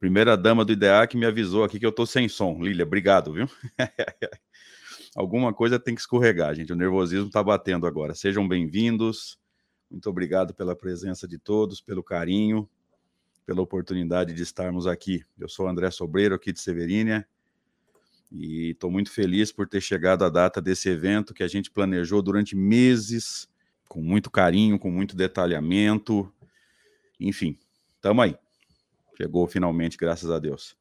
Primeira dama do IDEA que me avisou aqui que eu tô sem som. Lília, obrigado, viu? Alguma coisa tem que escorregar, gente. O nervosismo está batendo agora. Sejam bem-vindos. Muito obrigado pela presença de todos, pelo carinho, pela oportunidade de estarmos aqui. Eu sou André Sobreiro, aqui de Severínia, e estou muito feliz por ter chegado a data desse evento que a gente planejou durante meses, com muito carinho, com muito detalhamento. Enfim, estamos aí. Chegou finalmente, graças a Deus.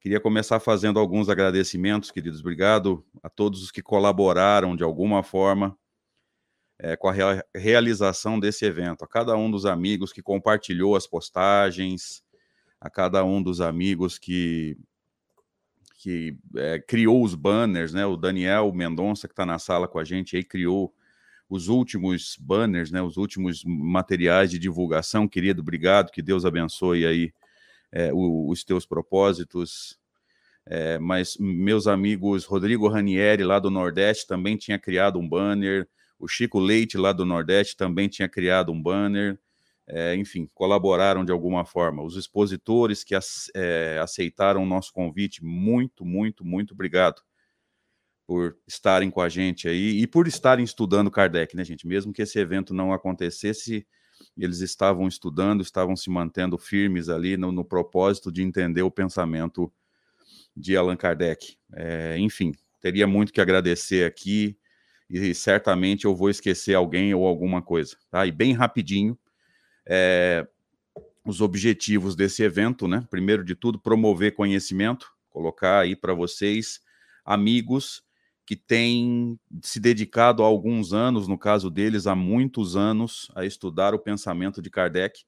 Queria começar fazendo alguns agradecimentos, queridos. Obrigado a todos os que colaboraram de alguma forma é, com a rea realização desse evento. A cada um dos amigos que compartilhou as postagens, a cada um dos amigos que, que é, criou os banners, né? O Daniel Mendonça, que está na sala com a gente, aí criou os últimos banners, né? Os últimos materiais de divulgação. Querido, obrigado, que Deus abençoe aí é, os teus propósitos. É, mas meus amigos Rodrigo Ranieri, lá do Nordeste, também tinha criado um banner. O Chico Leite, lá do Nordeste, também tinha criado um banner. É, enfim, colaboraram de alguma forma. Os expositores que é, aceitaram o nosso convite, muito, muito, muito obrigado por estarem com a gente aí e por estarem estudando Kardec, né, gente? Mesmo que esse evento não acontecesse, eles estavam estudando, estavam se mantendo firmes ali no, no propósito de entender o pensamento de Allan Kardec. É, enfim, teria muito que agradecer aqui e certamente eu vou esquecer alguém ou alguma coisa, tá? E bem rapidinho, é, os objetivos desse evento, né? Primeiro de tudo, promover conhecimento, colocar aí para vocês amigos que têm se dedicado há alguns anos, no caso deles, há muitos anos, a estudar o pensamento de Kardec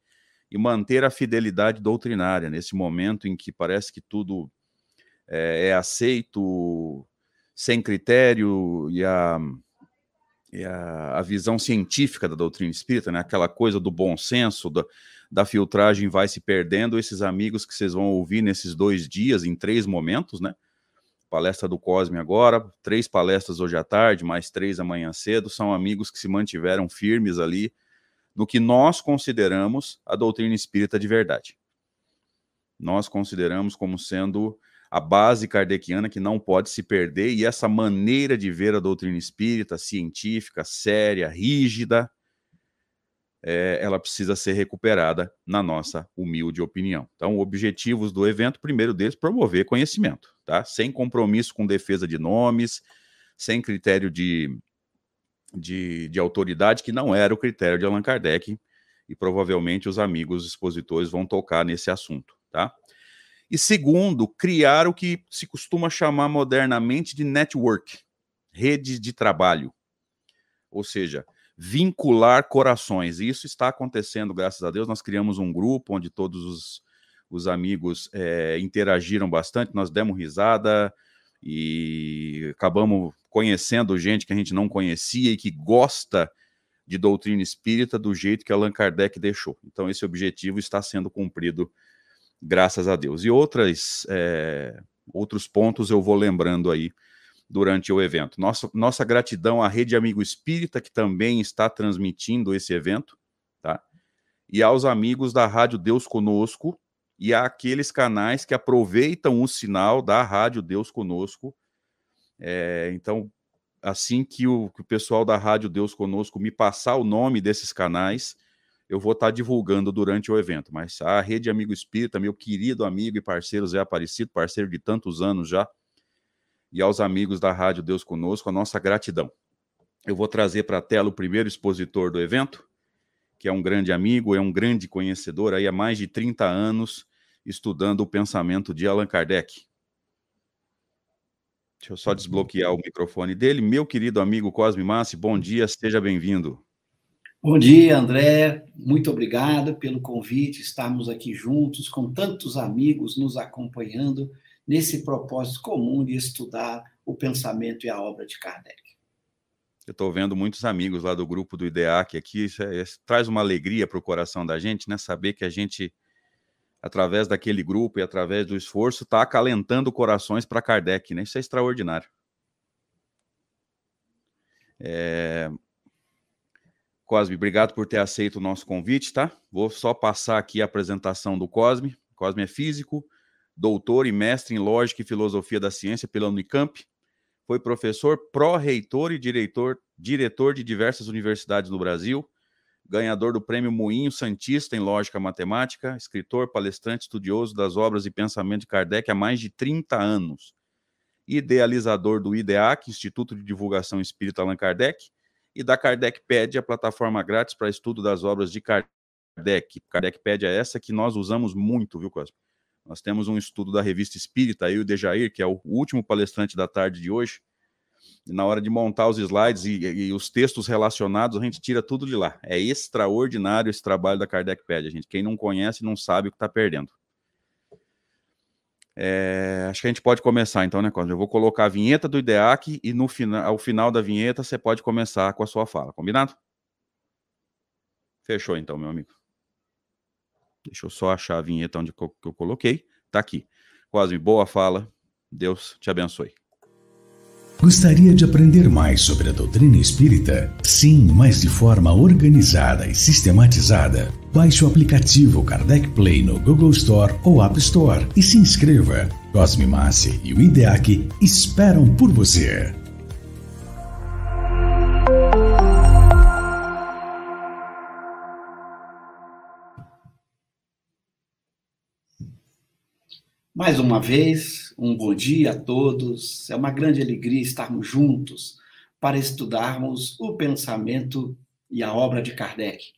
e manter a fidelidade doutrinária nesse momento em que parece que tudo é, é aceito sem critério e a e a, a, visão científica da doutrina espírita, né? aquela coisa do bom senso, da, da filtragem vai se perdendo. Esses amigos que vocês vão ouvir nesses dois dias, em três momentos, né? Palestra do Cosme agora, três palestras hoje à tarde, mais três amanhã cedo, são amigos que se mantiveram firmes ali no que nós consideramos a doutrina espírita de verdade. Nós consideramos como sendo a base kardeciana que não pode se perder, e essa maneira de ver a doutrina espírita, científica, séria, rígida, é, ela precisa ser recuperada na nossa humilde opinião. Então, objetivos do evento, primeiro deles, promover conhecimento, tá? Sem compromisso com defesa de nomes, sem critério de, de, de autoridade, que não era o critério de Allan Kardec, e provavelmente os amigos expositores vão tocar nesse assunto, tá? E segundo, criar o que se costuma chamar modernamente de network, rede de trabalho. Ou seja, vincular corações. E isso está acontecendo, graças a Deus. Nós criamos um grupo onde todos os, os amigos é, interagiram bastante, nós demos risada e acabamos conhecendo gente que a gente não conhecia e que gosta de doutrina espírita do jeito que Allan Kardec deixou. Então, esse objetivo está sendo cumprido graças a Deus. E outras, é, outros pontos eu vou lembrando aí durante o evento. Nossa, nossa gratidão à Rede Amigo Espírita, que também está transmitindo esse evento, tá? E aos amigos da Rádio Deus Conosco e àqueles canais que aproveitam o sinal da Rádio Deus Conosco. É, então, assim que o, que o pessoal da Rádio Deus Conosco me passar o nome desses canais, eu vou estar divulgando durante o evento. Mas a Rede Amigo Espírita, meu querido amigo e parceiro Zé Aparecido, parceiro de tantos anos já, e aos amigos da Rádio Deus Conosco, a nossa gratidão. Eu vou trazer para a tela o primeiro expositor do evento, que é um grande amigo, é um grande conhecedor aí há mais de 30 anos estudando o pensamento de Allan Kardec. Deixa eu só desbloquear o microfone dele. Meu querido amigo Cosme Massi, bom dia, seja bem-vindo. Bom dia, André. Muito obrigado pelo convite. Estarmos aqui juntos com tantos amigos nos acompanhando nesse propósito comum de estudar o pensamento e a obra de Kardec. Eu estou vendo muitos amigos lá do grupo do IDEAC aqui, isso, é, isso traz uma alegria para o coração da gente, né? Saber que a gente, através daquele grupo e através do esforço, está acalentando corações para Kardec, né? Isso é extraordinário. É, Cosme, obrigado por ter aceito o nosso convite, tá? Vou só passar aqui a apresentação do Cosme. Cosme é físico, doutor e mestre em Lógica e Filosofia da Ciência pela Unicamp. Foi professor, pró-reitor e diretor, diretor de diversas universidades do Brasil, ganhador do Prêmio Moinho Santista em Lógica Matemática, escritor, palestrante, estudioso das obras e pensamento de Kardec há mais de 30 anos, idealizador do IDEAC, Instituto de Divulgação Espírita Allan Kardec, e da Kardecpedia, a plataforma grátis para estudo das obras de Kardec. Kardecpedia é essa que nós usamos muito, viu, Cosme? Nós temos um estudo da revista Espírita, e o Dejair, que é o último palestrante da tarde de hoje. E na hora de montar os slides e, e, os textos relacionados, a gente tira tudo de lá. É extraordinário esse trabalho da Kardecpedia, gente. Quem não conhece não sabe o que está perdendo. É, acho que a gente pode começar então, né, Cosme? Eu vou colocar a vinheta do IDEAC e no final, ao final da vinheta você pode começar com a sua fala, combinado? Fechou então, meu amigo. Deixa eu só achar a vinheta onde eu, que eu coloquei. Tá aqui. Cosme, boa fala. Deus te abençoe. Gostaria de aprender mais sobre a doutrina espírita? Sim, mas de forma organizada e sistematizada. Baixe o aplicativo Kardec Play no Google Store ou App Store e se inscreva. Cosme Massi e o IDEAC esperam por você. Mais uma vez, um bom dia a todos. É uma grande alegria estarmos juntos para estudarmos o pensamento e a obra de Kardec.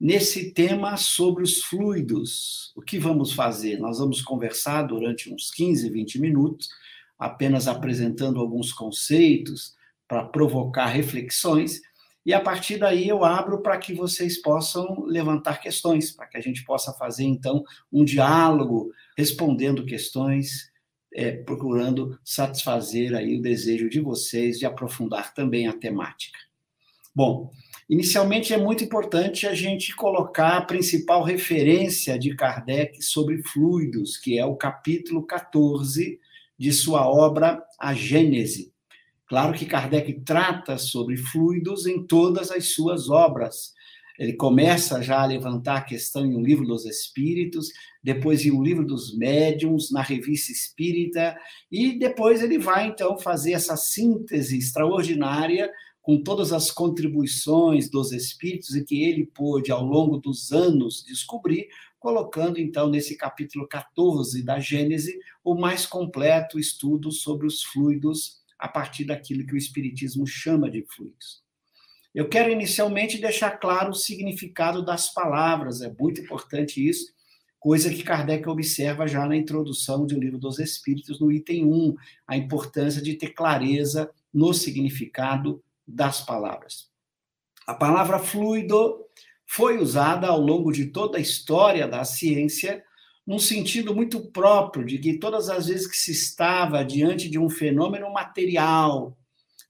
Nesse tema sobre os fluidos, o que vamos fazer? Nós vamos conversar durante uns 15, 20 minutos, apenas apresentando alguns conceitos para provocar reflexões, e a partir daí eu abro para que vocês possam levantar questões, para que a gente possa fazer então um diálogo respondendo questões, é, procurando satisfazer aí o desejo de vocês de aprofundar também a temática. Bom, inicialmente é muito importante a gente colocar a principal referência de Kardec sobre fluidos, que é o capítulo 14 de sua obra A Gênese. Claro que Kardec trata sobre fluidos em todas as suas obras, ele começa já a levantar a questão em um livro dos Espíritos, depois em um livro dos Médiuns, na revista Espírita, e depois ele vai então fazer essa síntese extraordinária com todas as contribuições dos Espíritos e que ele pôde ao longo dos anos descobrir, colocando então nesse capítulo 14 da Gênese o mais completo estudo sobre os fluidos a partir daquilo que o Espiritismo chama de fluidos. Eu quero inicialmente deixar claro o significado das palavras, é muito importante isso, coisa que Kardec observa já na introdução do Livro dos Espíritos, no item 1, a importância de ter clareza no significado das palavras. A palavra fluido foi usada ao longo de toda a história da ciência num sentido muito próprio de que todas as vezes que se estava diante de um fenômeno material,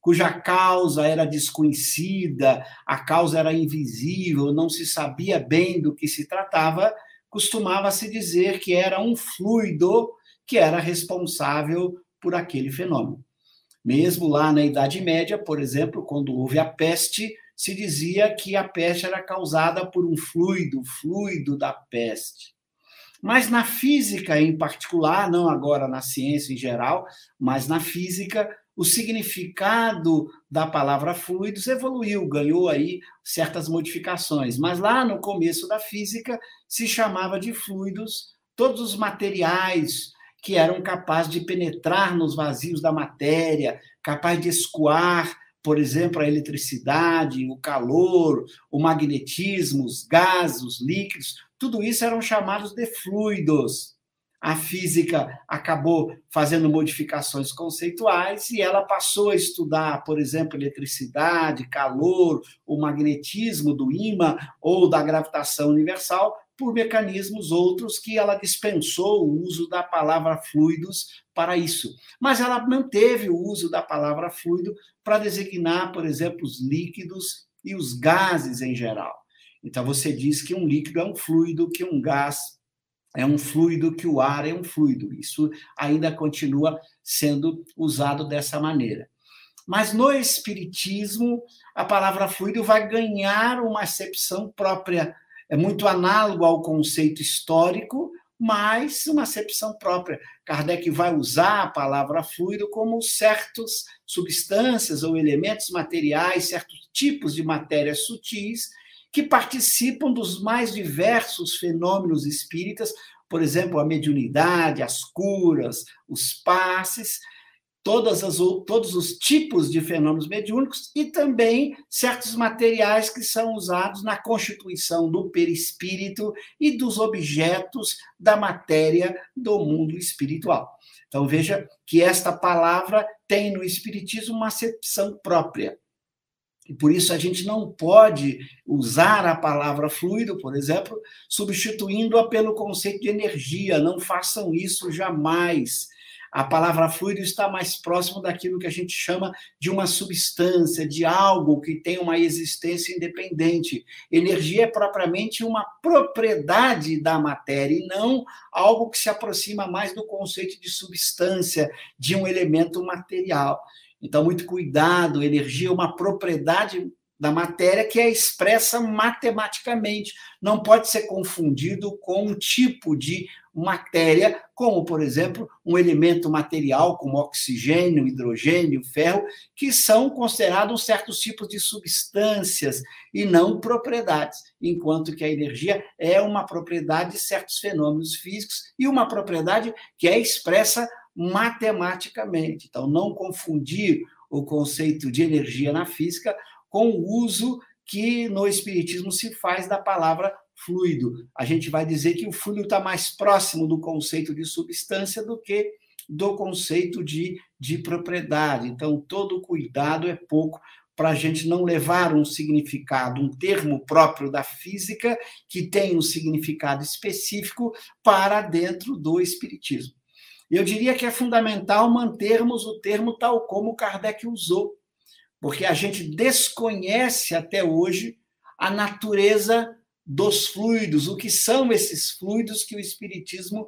cuja causa era desconhecida, a causa era invisível, não se sabia bem do que se tratava, costumava-se dizer que era um fluido que era responsável por aquele fenômeno. Mesmo lá na Idade Média, por exemplo, quando houve a peste, se dizia que a peste era causada por um fluido, fluido da peste. Mas na física em particular, não agora na ciência em geral, mas na física, o significado da palavra fluidos evoluiu, ganhou aí certas modificações. Mas lá no começo da física se chamava de fluidos todos os materiais que eram capazes de penetrar nos vazios da matéria, capazes de escoar, por exemplo, a eletricidade, o calor, o magnetismo, os gases, os líquidos, tudo isso eram chamados de fluidos a física acabou fazendo modificações conceituais e ela passou a estudar, por exemplo, eletricidade, calor, o magnetismo do ímã ou da gravitação universal por mecanismos outros que ela dispensou o uso da palavra fluidos para isso. Mas ela manteve o uso da palavra fluido para designar, por exemplo, os líquidos e os gases em geral. Então você diz que um líquido é um fluido, que um gás é um fluido, que o ar é um fluido. Isso ainda continua sendo usado dessa maneira. Mas no Espiritismo, a palavra fluido vai ganhar uma acepção própria. É muito análogo ao conceito histórico, mas uma acepção própria. Kardec vai usar a palavra fluido como certas substâncias ou elementos materiais, certos tipos de matérias sutis que participam dos mais diversos fenômenos espíritas, por exemplo, a mediunidade, as curas, os passes, todas as, todos os tipos de fenômenos mediúnicos e também certos materiais que são usados na constituição do perispírito e dos objetos da matéria do mundo espiritual. Então veja que esta palavra tem no espiritismo uma acepção própria. E por isso a gente não pode usar a palavra fluido, por exemplo, substituindo-a pelo conceito de energia. Não façam isso jamais. A palavra fluido está mais próximo daquilo que a gente chama de uma substância, de algo que tem uma existência independente. Energia é propriamente uma propriedade da matéria e não algo que se aproxima mais do conceito de substância, de um elemento material. Então, muito cuidado, energia é uma propriedade da matéria que é expressa matematicamente. Não pode ser confundido com um tipo de matéria, como, por exemplo, um elemento material como oxigênio, hidrogênio, ferro, que são considerados certos tipos de substâncias e não propriedades, enquanto que a energia é uma propriedade de certos fenômenos físicos e uma propriedade que é expressa matematicamente. Então, não confundir o conceito de energia na física com o uso que no Espiritismo se faz da palavra fluido. A gente vai dizer que o fluido está mais próximo do conceito de substância do que do conceito de, de propriedade. Então, todo cuidado é pouco para a gente não levar um significado, um termo próprio da física, que tem um significado específico, para dentro do Espiritismo. Eu diria que é fundamental mantermos o termo tal como Kardec usou, porque a gente desconhece até hoje a natureza dos fluidos, o que são esses fluidos que o Espiritismo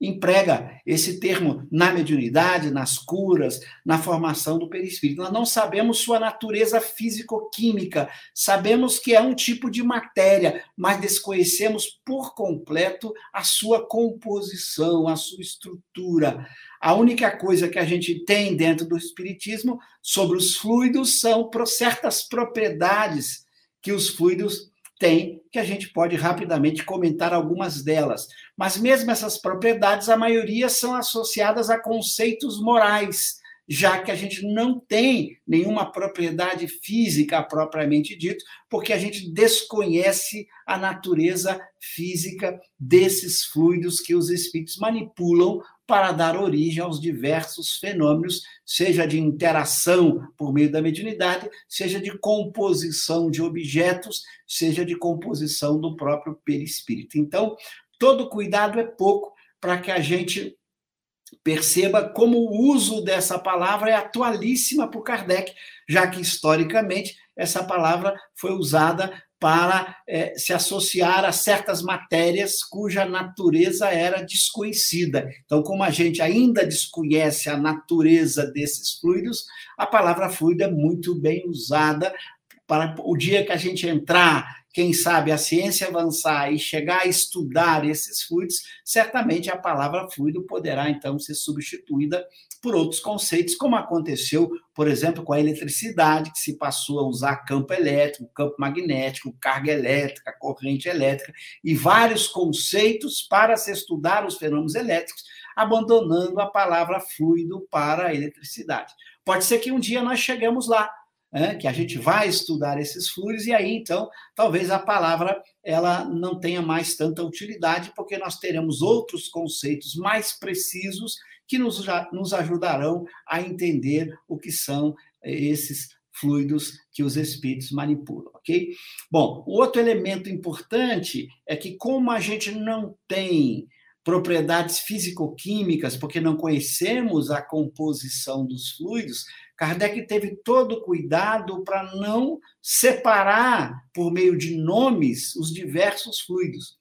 emprega esse termo na mediunidade, nas curas, na formação do perispírito. Nós não sabemos sua natureza físico-química, sabemos que é um tipo de matéria, mas desconhecemos por completo a sua composição, a sua estrutura. A única coisa que a gente tem dentro do espiritismo sobre os fluidos são certas propriedades que os fluidos tem, que a gente pode rapidamente comentar algumas delas. Mas mesmo essas propriedades, a maioria são associadas a conceitos morais, já que a gente não tem nenhuma propriedade física propriamente dito, porque a gente desconhece a natureza física desses fluidos que os espíritos manipulam para dar origem aos diversos fenômenos, seja de interação por meio da mediunidade, seja de composição de objetos, seja de composição do próprio perispírito. Então, todo cuidado é pouco para que a gente perceba como o uso dessa palavra é atualíssima por Kardec, já que historicamente essa palavra foi usada para é, se associar a certas matérias cuja natureza era desconhecida. Então, como a gente ainda desconhece a natureza desses fluidos, a palavra fluido é muito bem usada para o dia que a gente entrar quem sabe a ciência avançar e chegar a estudar esses fluidos, certamente a palavra fluido poderá então ser substituída por outros conceitos, como aconteceu, por exemplo, com a eletricidade, que se passou a usar campo elétrico, campo magnético, carga elétrica, corrente elétrica e vários conceitos para se estudar os fenômenos elétricos, abandonando a palavra fluido para a eletricidade. Pode ser que um dia nós chegamos lá, né, que a gente vai estudar esses fluidos, e aí, então, talvez a palavra ela não tenha mais tanta utilidade, porque nós teremos outros conceitos mais precisos que nos, nos ajudarão a entender o que são esses fluidos que os espíritos manipulam, ok? Bom, outro elemento importante é que, como a gente não tem propriedades físico-químicas, porque não conhecemos a composição dos fluidos, Kardec teve todo cuidado para não separar, por meio de nomes, os diversos fluidos.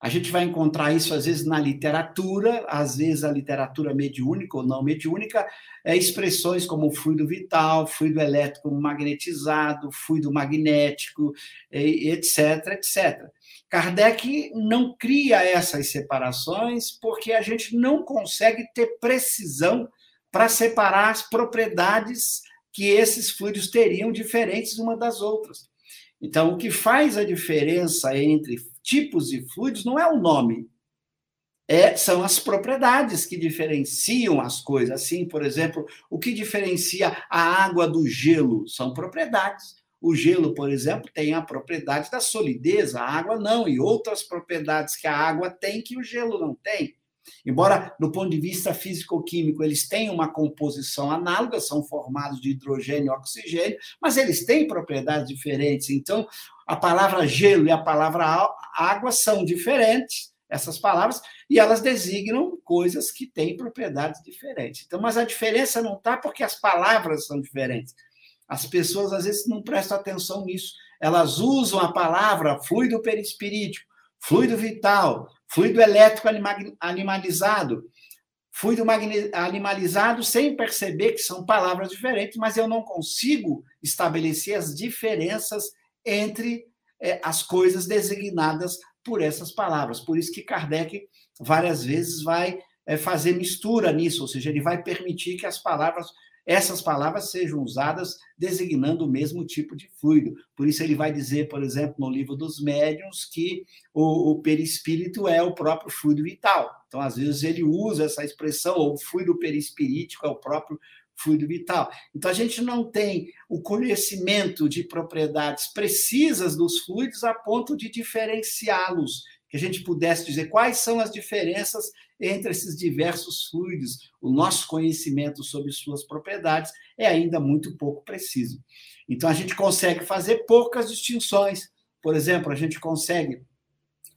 A gente vai encontrar isso às vezes na literatura, às vezes a literatura mediúnica ou não mediúnica, é, expressões como fluido vital, fluido elétrico magnetizado, fluido magnético, etc, etc. Kardec não cria essas separações porque a gente não consegue ter precisão para separar as propriedades que esses fluidos teriam diferentes uma das outras. Então, o que faz a diferença entre tipos de fluidos não é o nome, é, são as propriedades que diferenciam as coisas. Assim, por exemplo, o que diferencia a água do gelo são propriedades. O gelo, por exemplo, tem a propriedade da solidez, a água não, e outras propriedades que a água tem que o gelo não tem. Embora, do ponto de vista físico-químico, eles tenham uma composição análoga, são formados de hidrogênio e oxigênio, mas eles têm propriedades diferentes. Então, a palavra gelo e a palavra água são diferentes, essas palavras, e elas designam coisas que têm propriedades diferentes. Então, mas a diferença não está porque as palavras são diferentes. As pessoas às vezes não prestam atenção nisso. Elas usam a palavra fluido perispirítico, fluido vital, fluido elétrico animalizado, fluido animalizado sem perceber que são palavras diferentes, mas eu não consigo estabelecer as diferenças entre é, as coisas designadas por essas palavras. Por isso que Kardec várias vezes vai é, fazer mistura nisso, ou seja, ele vai permitir que as palavras essas palavras sejam usadas designando o mesmo tipo de fluido. Por isso, ele vai dizer, por exemplo, no livro dos médiuns, que o, o perispírito é o próprio fluido vital. Então, às vezes, ele usa essa expressão, ou fluido perispirítico é o próprio fluido vital. Então, a gente não tem o conhecimento de propriedades precisas dos fluidos a ponto de diferenciá-los, que a gente pudesse dizer quais são as diferenças entre esses diversos fluidos. O nosso conhecimento sobre suas propriedades é ainda muito pouco preciso. Então, a gente consegue fazer poucas distinções. Por exemplo, a gente consegue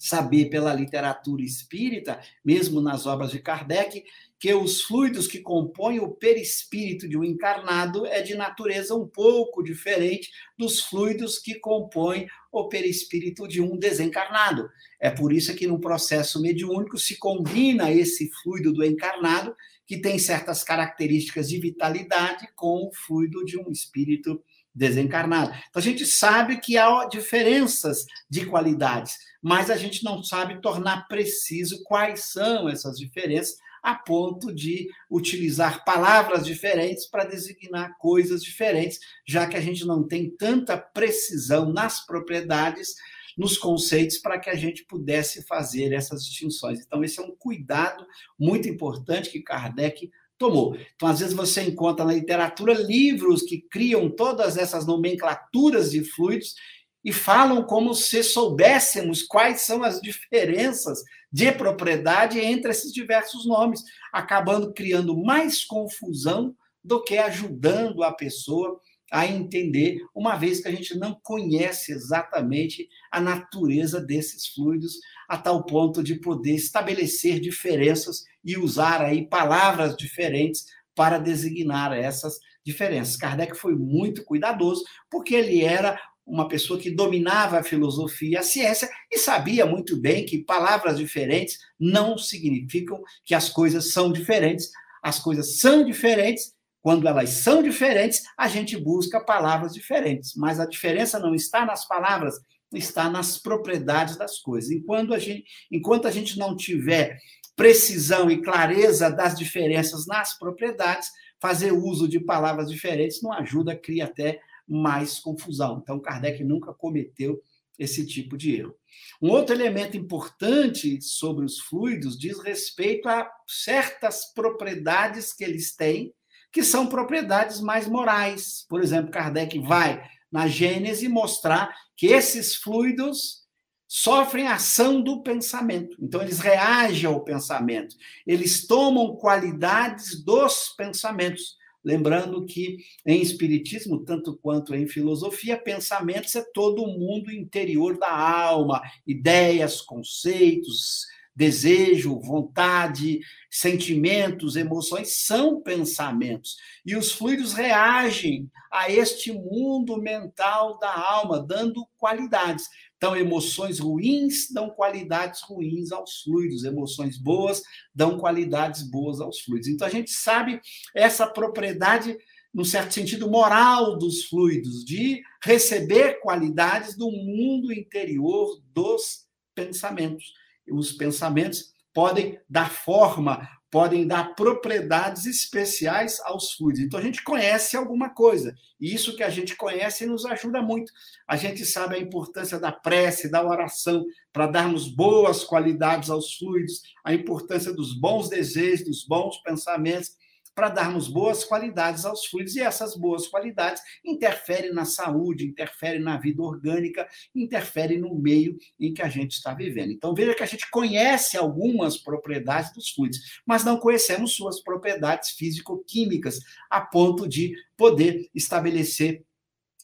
saber pela literatura espírita, mesmo nas obras de Kardec, que os fluidos que compõem o perispírito de um encarnado é de natureza um pouco diferente dos fluidos que compõem o perispírito de um desencarnado. É por isso que no processo mediúnico se combina esse fluido do encarnado, que tem certas características de vitalidade, com o fluido de um espírito desencarnado. Então a gente sabe que há diferenças de qualidades, mas a gente não sabe tornar preciso quais são essas diferenças a ponto de utilizar palavras diferentes para designar coisas diferentes, já que a gente não tem tanta precisão nas propriedades, nos conceitos, para que a gente pudesse fazer essas distinções. Então, esse é um cuidado muito importante que Kardec tomou. Então, às vezes, você encontra na literatura livros que criam todas essas nomenclaturas de fluidos e falam como se soubéssemos quais são as diferenças de propriedade entre esses diversos nomes, acabando criando mais confusão do que ajudando a pessoa a entender, uma vez que a gente não conhece exatamente a natureza desses fluidos, a tal ponto de poder estabelecer diferenças e usar aí palavras diferentes para designar essas diferenças. Kardec foi muito cuidadoso, porque ele era uma pessoa que dominava a filosofia e a ciência e sabia muito bem que palavras diferentes não significam que as coisas são diferentes. As coisas são diferentes. Quando elas são diferentes, a gente busca palavras diferentes. Mas a diferença não está nas palavras, está nas propriedades das coisas. Enquanto a gente, enquanto a gente não tiver precisão e clareza das diferenças nas propriedades, fazer uso de palavras diferentes não ajuda, cria até mais confusão. Então, Kardec nunca cometeu esse tipo de erro. Um outro elemento importante sobre os fluidos diz respeito a certas propriedades que eles têm, que são propriedades mais morais. Por exemplo, Kardec vai na Gênese mostrar que esses fluidos sofrem ação do pensamento. Então, eles reagem ao pensamento, eles tomam qualidades dos pensamentos. Lembrando que em espiritismo, tanto quanto em filosofia, pensamentos é todo o mundo interior da alma, ideias, conceitos, desejo, vontade, sentimentos, emoções são pensamentos. E os fluidos reagem a este mundo mental da alma, dando qualidades. Então, emoções ruins dão qualidades ruins aos fluidos, emoções boas dão qualidades boas aos fluidos. Então, a gente sabe essa propriedade, no certo sentido, moral dos fluidos, de receber qualidades do mundo interior dos pensamentos. Os pensamentos podem dar forma podem dar propriedades especiais aos fluidos. Então a gente conhece alguma coisa, e isso que a gente conhece nos ajuda muito. A gente sabe a importância da prece, da oração, para darmos boas qualidades aos fluidos, a importância dos bons desejos, dos bons pensamentos, para darmos boas qualidades aos fluidos, e essas boas qualidades interferem na saúde, interferem na vida orgânica, interferem no meio em que a gente está vivendo. Então, veja que a gente conhece algumas propriedades dos fluidos, mas não conhecemos suas propriedades físico-químicas, a ponto de poder estabelecer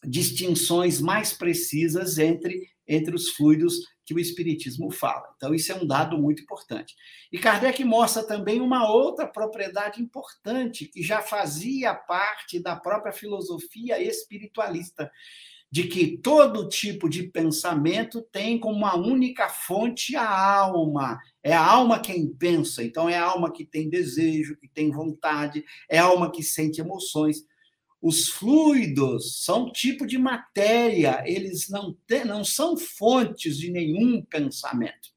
distinções mais precisas entre, entre os fluidos que o Espiritismo fala. Então, isso é um dado muito importante. E Kardec mostra também uma outra propriedade importante, que já fazia parte da própria filosofia espiritualista, de que todo tipo de pensamento tem como uma única fonte a alma. É a alma quem pensa, então é a alma que tem desejo, que tem vontade, é a alma que sente emoções. Os fluidos são tipo de matéria, eles não, não são fontes de nenhum pensamento.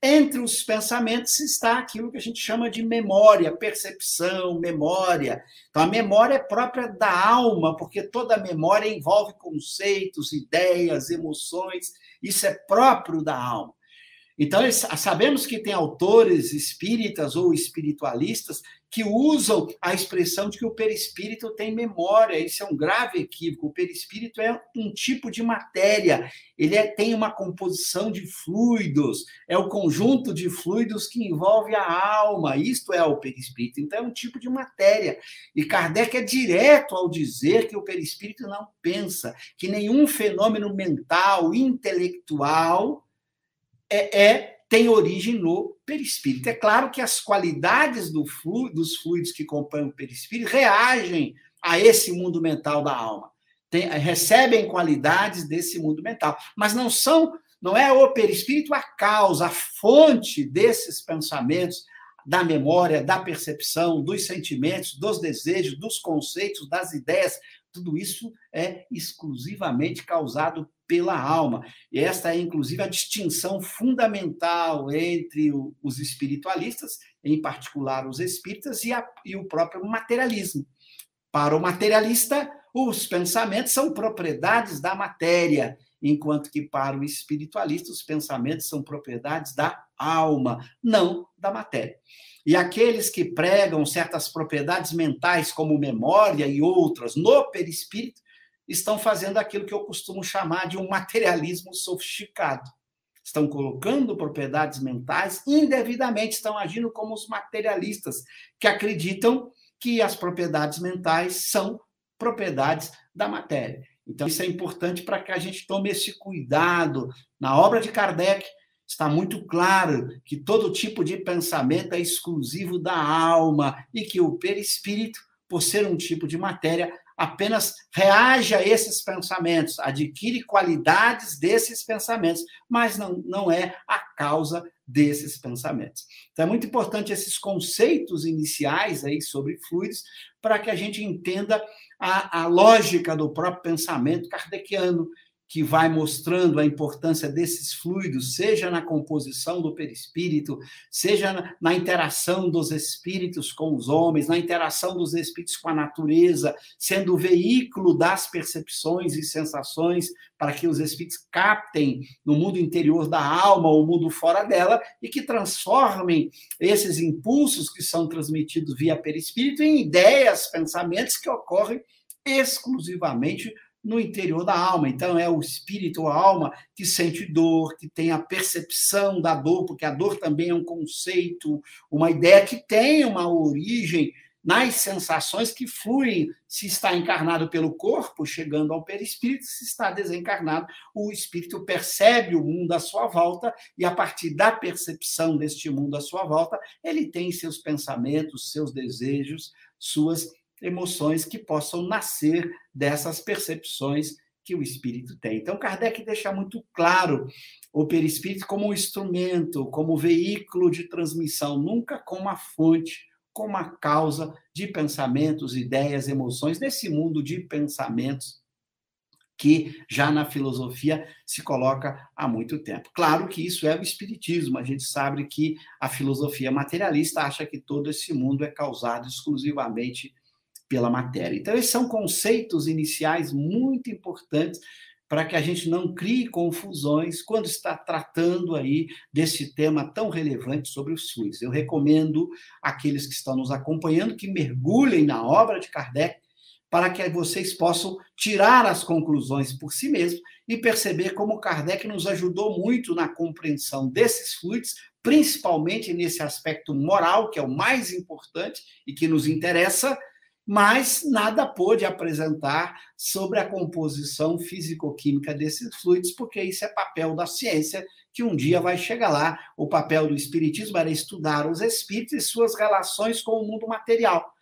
Entre os pensamentos está aquilo que a gente chama de memória, percepção, memória. Então, a memória é própria da alma, porque toda memória envolve conceitos, ideias, emoções. Isso é próprio da alma. Então, sabemos que tem autores espíritas ou espiritualistas que usam a expressão de que o perispírito tem memória. Isso é um grave equívoco. O perispírito é um tipo de matéria, ele é, tem uma composição de fluidos, é o conjunto de fluidos que envolve a alma. Isto é o perispírito. Então, é um tipo de matéria. E Kardec é direto ao dizer que o perispírito não pensa, que nenhum fenômeno mental, intelectual, é, é, tem origem no perispírito. É claro que as qualidades do flu, dos fluidos que compõem o perispírito reagem a esse mundo mental da alma. Tem, recebem qualidades desse mundo mental, mas não são, não é o perispírito a causa, a fonte desses pensamentos, da memória, da percepção, dos sentimentos, dos desejos, dos conceitos, das ideias, tudo isso é exclusivamente causado pela alma. E esta é, inclusive, a distinção fundamental entre os espiritualistas, em particular os espíritas, e, a, e o próprio materialismo. Para o materialista, os pensamentos são propriedades da matéria, enquanto que para o espiritualista, os pensamentos são propriedades da alma, não da matéria. E aqueles que pregam certas propriedades mentais, como memória e outras, no perispírito, estão fazendo aquilo que eu costumo chamar de um materialismo sofisticado. Estão colocando propriedades mentais indevidamente, estão agindo como os materialistas, que acreditam que as propriedades mentais são propriedades da matéria. Então, isso é importante para que a gente tome esse cuidado. Na obra de Kardec, está muito claro que todo tipo de pensamento é exclusivo da alma e que o perispírito, por ser um tipo de matéria, apenas reage a esses pensamentos, adquire qualidades desses pensamentos, mas não, não é a causa desses pensamentos. Então é muito importante esses conceitos iniciais aí sobre fluidos para que a gente entenda a, a lógica do próprio pensamento kardeciano, que vai mostrando a importância desses fluidos, seja na composição do perispírito, seja na interação dos espíritos com os homens, na interação dos espíritos com a natureza, sendo o veículo das percepções e sensações para que os espíritos captem no mundo interior da alma ou mundo fora dela e que transformem esses impulsos que são transmitidos via perispírito em ideias, pensamentos que ocorrem exclusivamente no interior da alma. Então, é o espírito, a alma, que sente dor, que tem a percepção da dor, porque a dor também é um conceito, uma ideia que tem uma origem nas sensações que fluem, se está encarnado pelo corpo, chegando ao perispírito, se está desencarnado, o espírito percebe o mundo à sua volta e a partir da percepção deste mundo à sua volta, ele tem seus pensamentos, seus desejos, suas emoções que possam nascer dessas percepções que o espírito tem. Então, Kardec deixa muito claro o perispírito como um instrumento, como veículo de transmissão, nunca como a fonte, como a causa de pensamentos, ideias, emoções, nesse mundo de pensamentos que já na filosofia se coloca há muito tempo. Claro que isso é o espiritismo, a gente sabe que a filosofia materialista acha que todo esse mundo é causado exclusivamente pela matéria. Então, esses são conceitos iniciais muito importantes para que a gente não crie confusões quando está tratando aí desse tema tão relevante sobre os fluidos. Eu recomendo aqueles que estão nos acompanhando que mergulhem na obra de Kardec para que vocês possam tirar as conclusões por si mesmos e perceber como Kardec nos ajudou muito na compreensão desses fluidos, principalmente nesse aspecto moral, que é o mais importante e que nos interessa, mas nada pôde apresentar sobre a composição físico-química desses fluidos, porque isso é papel da ciência, que um dia vai chegar lá. O papel do espiritismo era estudar os espíritos e suas relações com o mundo material.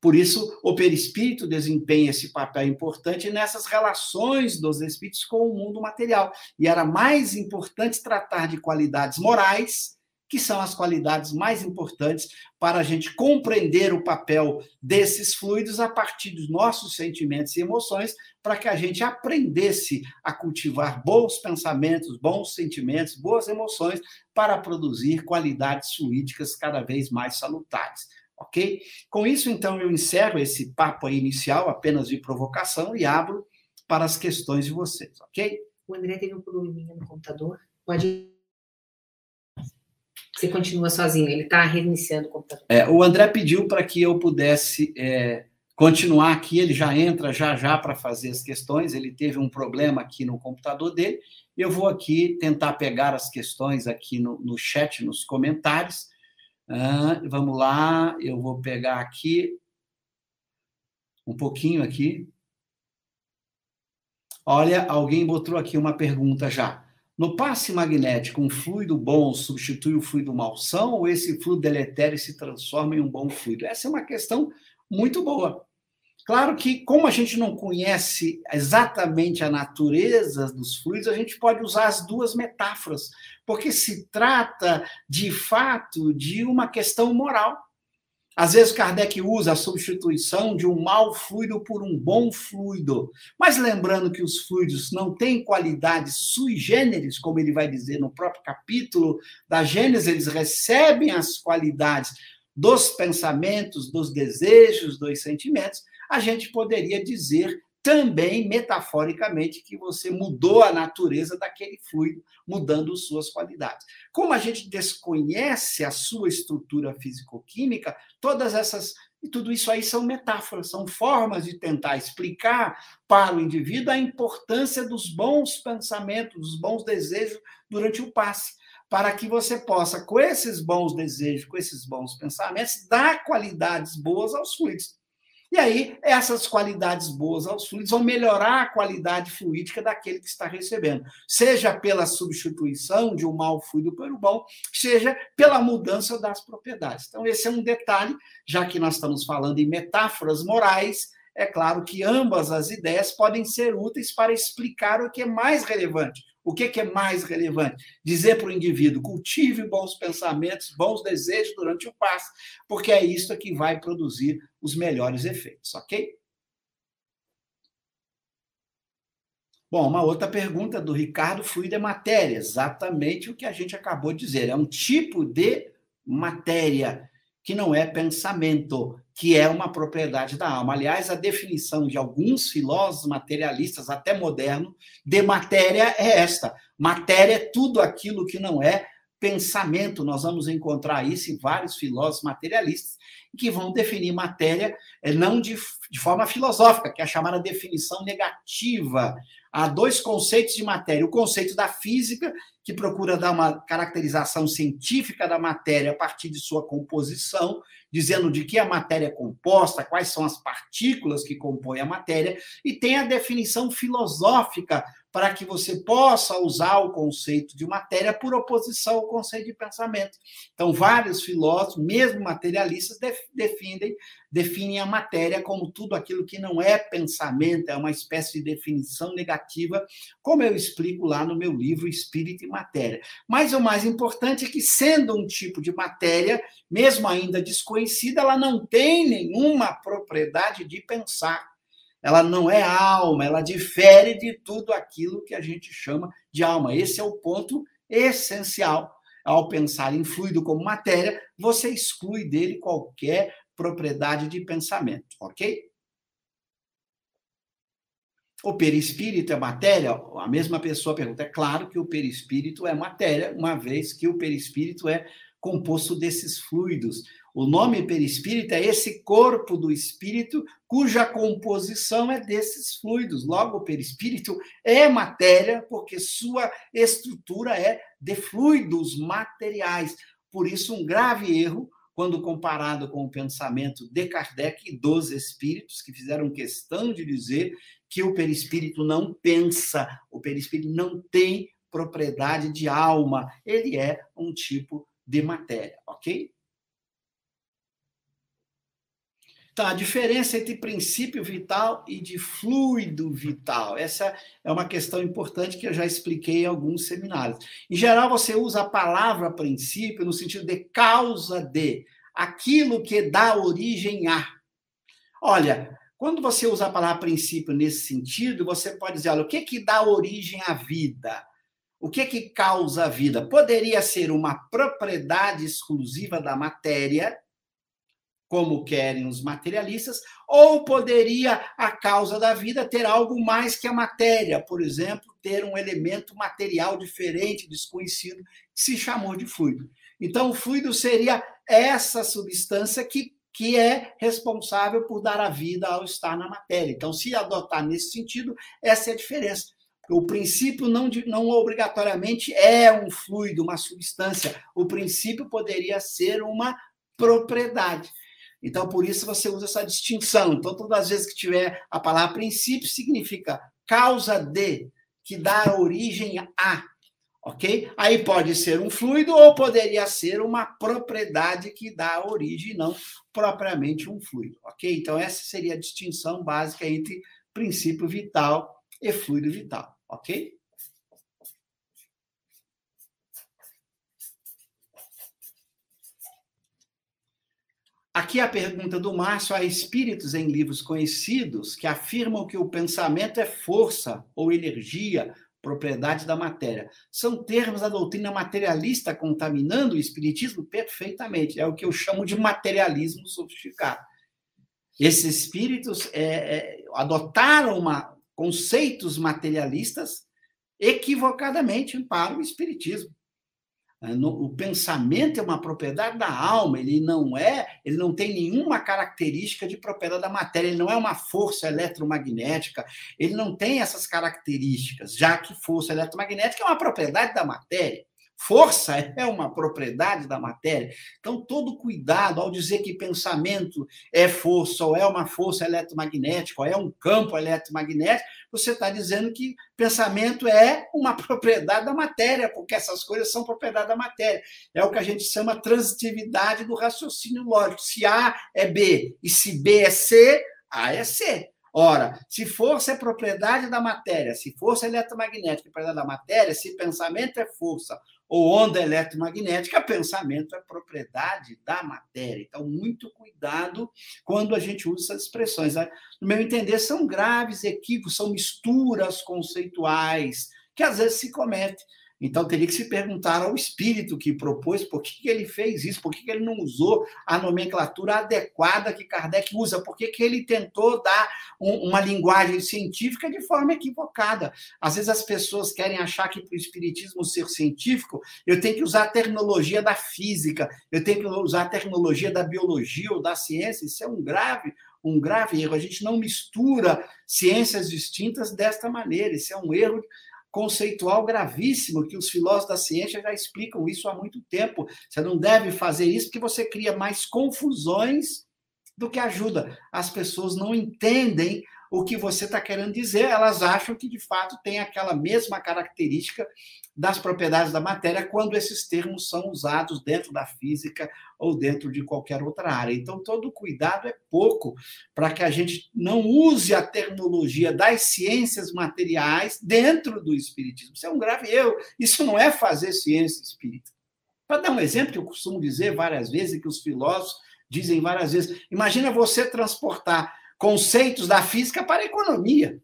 Por isso, o perispírito desempenha esse papel importante nessas relações dos espíritos com o mundo material. E era mais importante tratar de qualidades morais que são as qualidades mais importantes para a gente compreender o papel desses fluidos a partir dos nossos sentimentos e emoções, para que a gente aprendesse a cultivar bons pensamentos, bons sentimentos, boas emoções, para produzir qualidades fluídicas cada vez mais salutares. Ok? Com isso, então, eu encerro esse papo inicial, apenas de provocação, e abro para as questões de vocês, ok? O André teve um probleminha no computador. Pode você continua sozinho, ele está reiniciando o computador. É, o André pediu para que eu pudesse é, continuar aqui, ele já entra já já para fazer as questões, ele teve um problema aqui no computador dele, eu vou aqui tentar pegar as questões aqui no, no chat, nos comentários. Ah, vamos lá, eu vou pegar aqui um pouquinho aqui. Olha, alguém botou aqui uma pergunta já. No passe magnético, um fluido bom substitui o fluido malsão ou esse fluido deletério se transforma em um bom fluido? Essa é uma questão muito boa. Claro que, como a gente não conhece exatamente a natureza dos fluidos, a gente pode usar as duas metáforas, porque se trata, de fato, de uma questão moral. Às vezes Kardec usa a substituição de um mau fluido por um bom fluido. Mas lembrando que os fluidos não têm qualidades sui generis, como ele vai dizer no próprio capítulo da Gênesis, eles recebem as qualidades dos pensamentos, dos desejos, dos sentimentos. A gente poderia dizer também metaforicamente que você mudou a natureza daquele fluido, mudando suas qualidades. Como a gente desconhece a sua estrutura físico-química, todas essas e tudo isso aí são metáforas, são formas de tentar explicar para o indivíduo a importância dos bons pensamentos, dos bons desejos durante o passe, para que você possa, com esses bons desejos, com esses bons pensamentos, dar qualidades boas aos fluidos. E aí, essas qualidades boas aos fluidos vão melhorar a qualidade fluídica daquele que está recebendo, seja pela substituição de um mau fluido pelo bom, seja pela mudança das propriedades. Então, esse é um detalhe, já que nós estamos falando em metáforas morais, é claro que ambas as ideias podem ser úteis para explicar o que é mais relevante. O que, é mais relevante? Dizer para o indivíduo: cultive bons pensamentos, bons desejos durante o passe, porque é isso que vai produzir os melhores efeitos, ok? Bom, uma outra pergunta do Ricardo: fluido é matéria. Exatamente o que a gente acabou de dizer. É um tipo de matéria que não é pensamento, que é uma propriedade da alma. Aliás, a definição de alguns filósofos materialistas, até moderno, de matéria é esta: matéria é tudo aquilo que não é pensamento. Nós vamos encontrar isso em vários filósofos materialistas que vão definir matéria eh, não de, de forma filosófica, que é a chamada definição negativa. Há dois conceitos de matéria: o conceito da física, que procura dar uma caracterização científica da matéria a partir de sua composição, dizendo de que a matéria é composta, quais são as partículas que compõem a matéria, e tem a definição filosófica para que você possa usar o conceito de matéria por oposição ao conceito de pensamento. Então, vários filósofos, mesmo materialistas, definem, definem a matéria como tudo aquilo que não é pensamento, é uma espécie de definição negativa, como eu explico lá no meu livro Espírito e Matéria. Mas o mais importante é que, sendo um tipo de matéria, mesmo ainda desconhecida, ela não tem nenhuma propriedade de pensar ela não é alma, ela difere de tudo aquilo que a gente chama de alma. Esse é o ponto essencial. Ao pensar em fluido como matéria, você exclui dele qualquer propriedade de pensamento, ok? O perispírito é matéria? A mesma pessoa pergunta. É claro que o perispírito é matéria, uma vez que o perispírito é composto desses fluidos. O nome perispírito é esse corpo do espírito cuja composição é desses fluidos. Logo, o perispírito é matéria, porque sua estrutura é de fluidos materiais. Por isso, um grave erro quando comparado com o pensamento de Kardec e dos espíritos, que fizeram questão de dizer que o perispírito não pensa, o perispírito não tem propriedade de alma, ele é um tipo de matéria, ok? Então, a diferença entre princípio vital e de fluido vital. Essa é uma questão importante que eu já expliquei em alguns seminários. Em geral, você usa a palavra princípio no sentido de causa de, aquilo que dá origem a. Olha, quando você usa a palavra princípio nesse sentido, você pode dizer, olha, o que, que dá origem à vida? O que, que causa a vida? Poderia ser uma propriedade exclusiva da matéria, como querem os materialistas, ou poderia a causa da vida ter algo mais que a matéria, por exemplo, ter um elemento material diferente, desconhecido, que se chamou de fluido. Então, o fluido seria essa substância que, que é responsável por dar a vida ao estar na matéria. Então, se adotar nesse sentido, essa é a diferença. O princípio não, não obrigatoriamente é um fluido, uma substância. O princípio poderia ser uma propriedade. Então, por isso você usa essa distinção. Então, todas as vezes que tiver a palavra princípio, significa causa de, que dá origem a. Ok? Aí pode ser um fluido ou poderia ser uma propriedade que dá origem, não propriamente um fluido. Ok? Então, essa seria a distinção básica entre princípio vital e fluido vital. Ok? Aqui a pergunta do Márcio: há espíritos em livros conhecidos que afirmam que o pensamento é força ou energia, propriedade da matéria. São termos da doutrina materialista contaminando o espiritismo perfeitamente. É o que eu chamo de materialismo sofisticado. Esses espíritos é, é, adotaram uma, conceitos materialistas equivocadamente para o espiritismo. É, o pensamento é uma propriedade da alma, ele não é, ele não tem nenhuma característica de propriedade da matéria, ele não é uma força eletromagnética, ele não tem essas características, já que força eletromagnética é uma propriedade da matéria. Força é uma propriedade da matéria. Então, todo cuidado ao dizer que pensamento é força, ou é uma força eletromagnética, ou é um campo eletromagnético, você está dizendo que pensamento é uma propriedade da matéria, porque essas coisas são propriedade da matéria. É o que a gente chama transitividade do raciocínio lógico. Se A é B e se B é C, A é C. Ora, se força é propriedade da matéria, se força eletromagnética é propriedade da matéria, se pensamento é força ou onda eletromagnética, pensamento é propriedade da matéria. Então, muito cuidado quando a gente usa essas expressões. No meu entender, são graves equívocos, são misturas conceituais que às vezes se cometem. Então, teria que se perguntar ao espírito que propôs por que, ele fez isso, por que, ele não usou a nomenclatura adequada que Kardec usa, por que, que ele tentou dar um, uma linguagem científica de forma equivocada. Às vezes as pessoas querem achar que para o espiritismo ser científico, eu tenho que usar a tecnologia da física, eu tenho que usar a tecnologia da biologia ou da ciência, isso é um grave um grave erro. A gente não mistura ciências distintas desta maneira. Isso é um erro conceitual gravíssimo que os filósofos da ciência já explicam isso há muito tempo. Você não deve fazer isso porque você cria mais confusões do que ajuda. As pessoas não entendem o que você está querendo dizer, elas acham que de fato tem aquela mesma característica das propriedades da matéria quando esses termos são usados dentro da física ou dentro de qualquer outra área. Então, todo cuidado é pouco para que a gente não use a terminologia das ciências materiais dentro do espiritismo. Isso é um grave erro. Isso não é fazer ciência espírita. Para dar um exemplo que eu costumo dizer várias vezes e que os filósofos dizem várias vezes, imagina você transportar conceitos da física para a economia.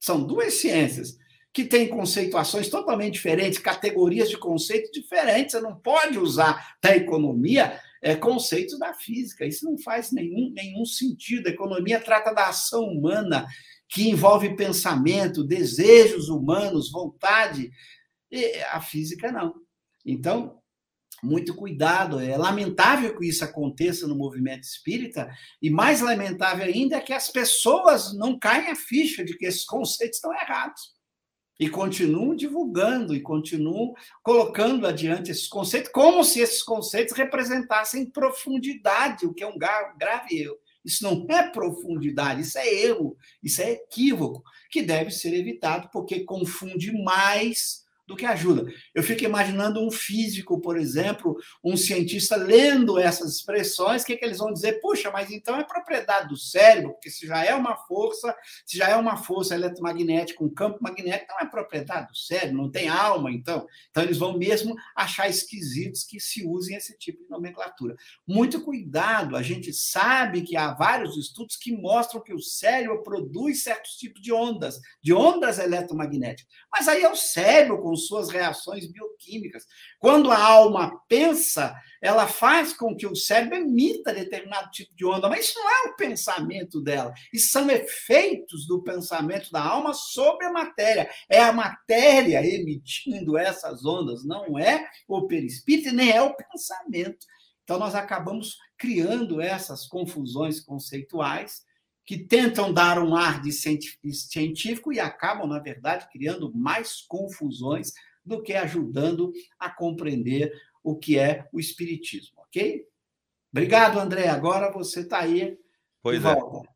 São duas ciências que têm conceituações totalmente diferentes, categorias de conceitos diferentes. Você não pode usar da economia é, conceitos da física. Isso não faz nenhum, nenhum sentido. A economia trata da ação humana, que envolve pensamento, desejos humanos, vontade. E a física não. Então, muito cuidado. É lamentável que isso aconteça no movimento espírita, e mais lamentável ainda é que as pessoas não caem a ficha de que esses conceitos estão errados. E continuam divulgando e continuam colocando adiante esses conceitos, como se esses conceitos representassem profundidade, o que é um grave erro. Isso não é profundidade, isso é erro, isso é equívoco, que deve ser evitado, porque confunde mais do que ajuda. Eu fico imaginando um físico, por exemplo, um cientista lendo essas expressões, o que, que eles vão dizer? Puxa, mas então é propriedade do cérebro, porque se já é uma força, se já é uma força eletromagnética, um campo magnético, não é propriedade do cérebro, não tem alma, então. Então eles vão mesmo achar esquisitos que se usem esse tipo de nomenclatura. Muito cuidado, a gente sabe que há vários estudos que mostram que o cérebro produz certos tipos de ondas, de ondas eletromagnéticas. Mas aí é o cérebro com suas reações bioquímicas. Quando a alma pensa, ela faz com que o cérebro emita determinado tipo de onda, mas isso não é o pensamento dela. Isso são efeitos do pensamento da alma sobre a matéria. É a matéria emitindo essas ondas, não é o perispírito, nem é o pensamento. Então, nós acabamos criando essas confusões conceituais que tentam dar um ar de científico e acabam, na verdade, criando mais confusões do que ajudando a compreender o que é o Espiritismo, ok? Obrigado, André. Agora você está aí pois de é. volta.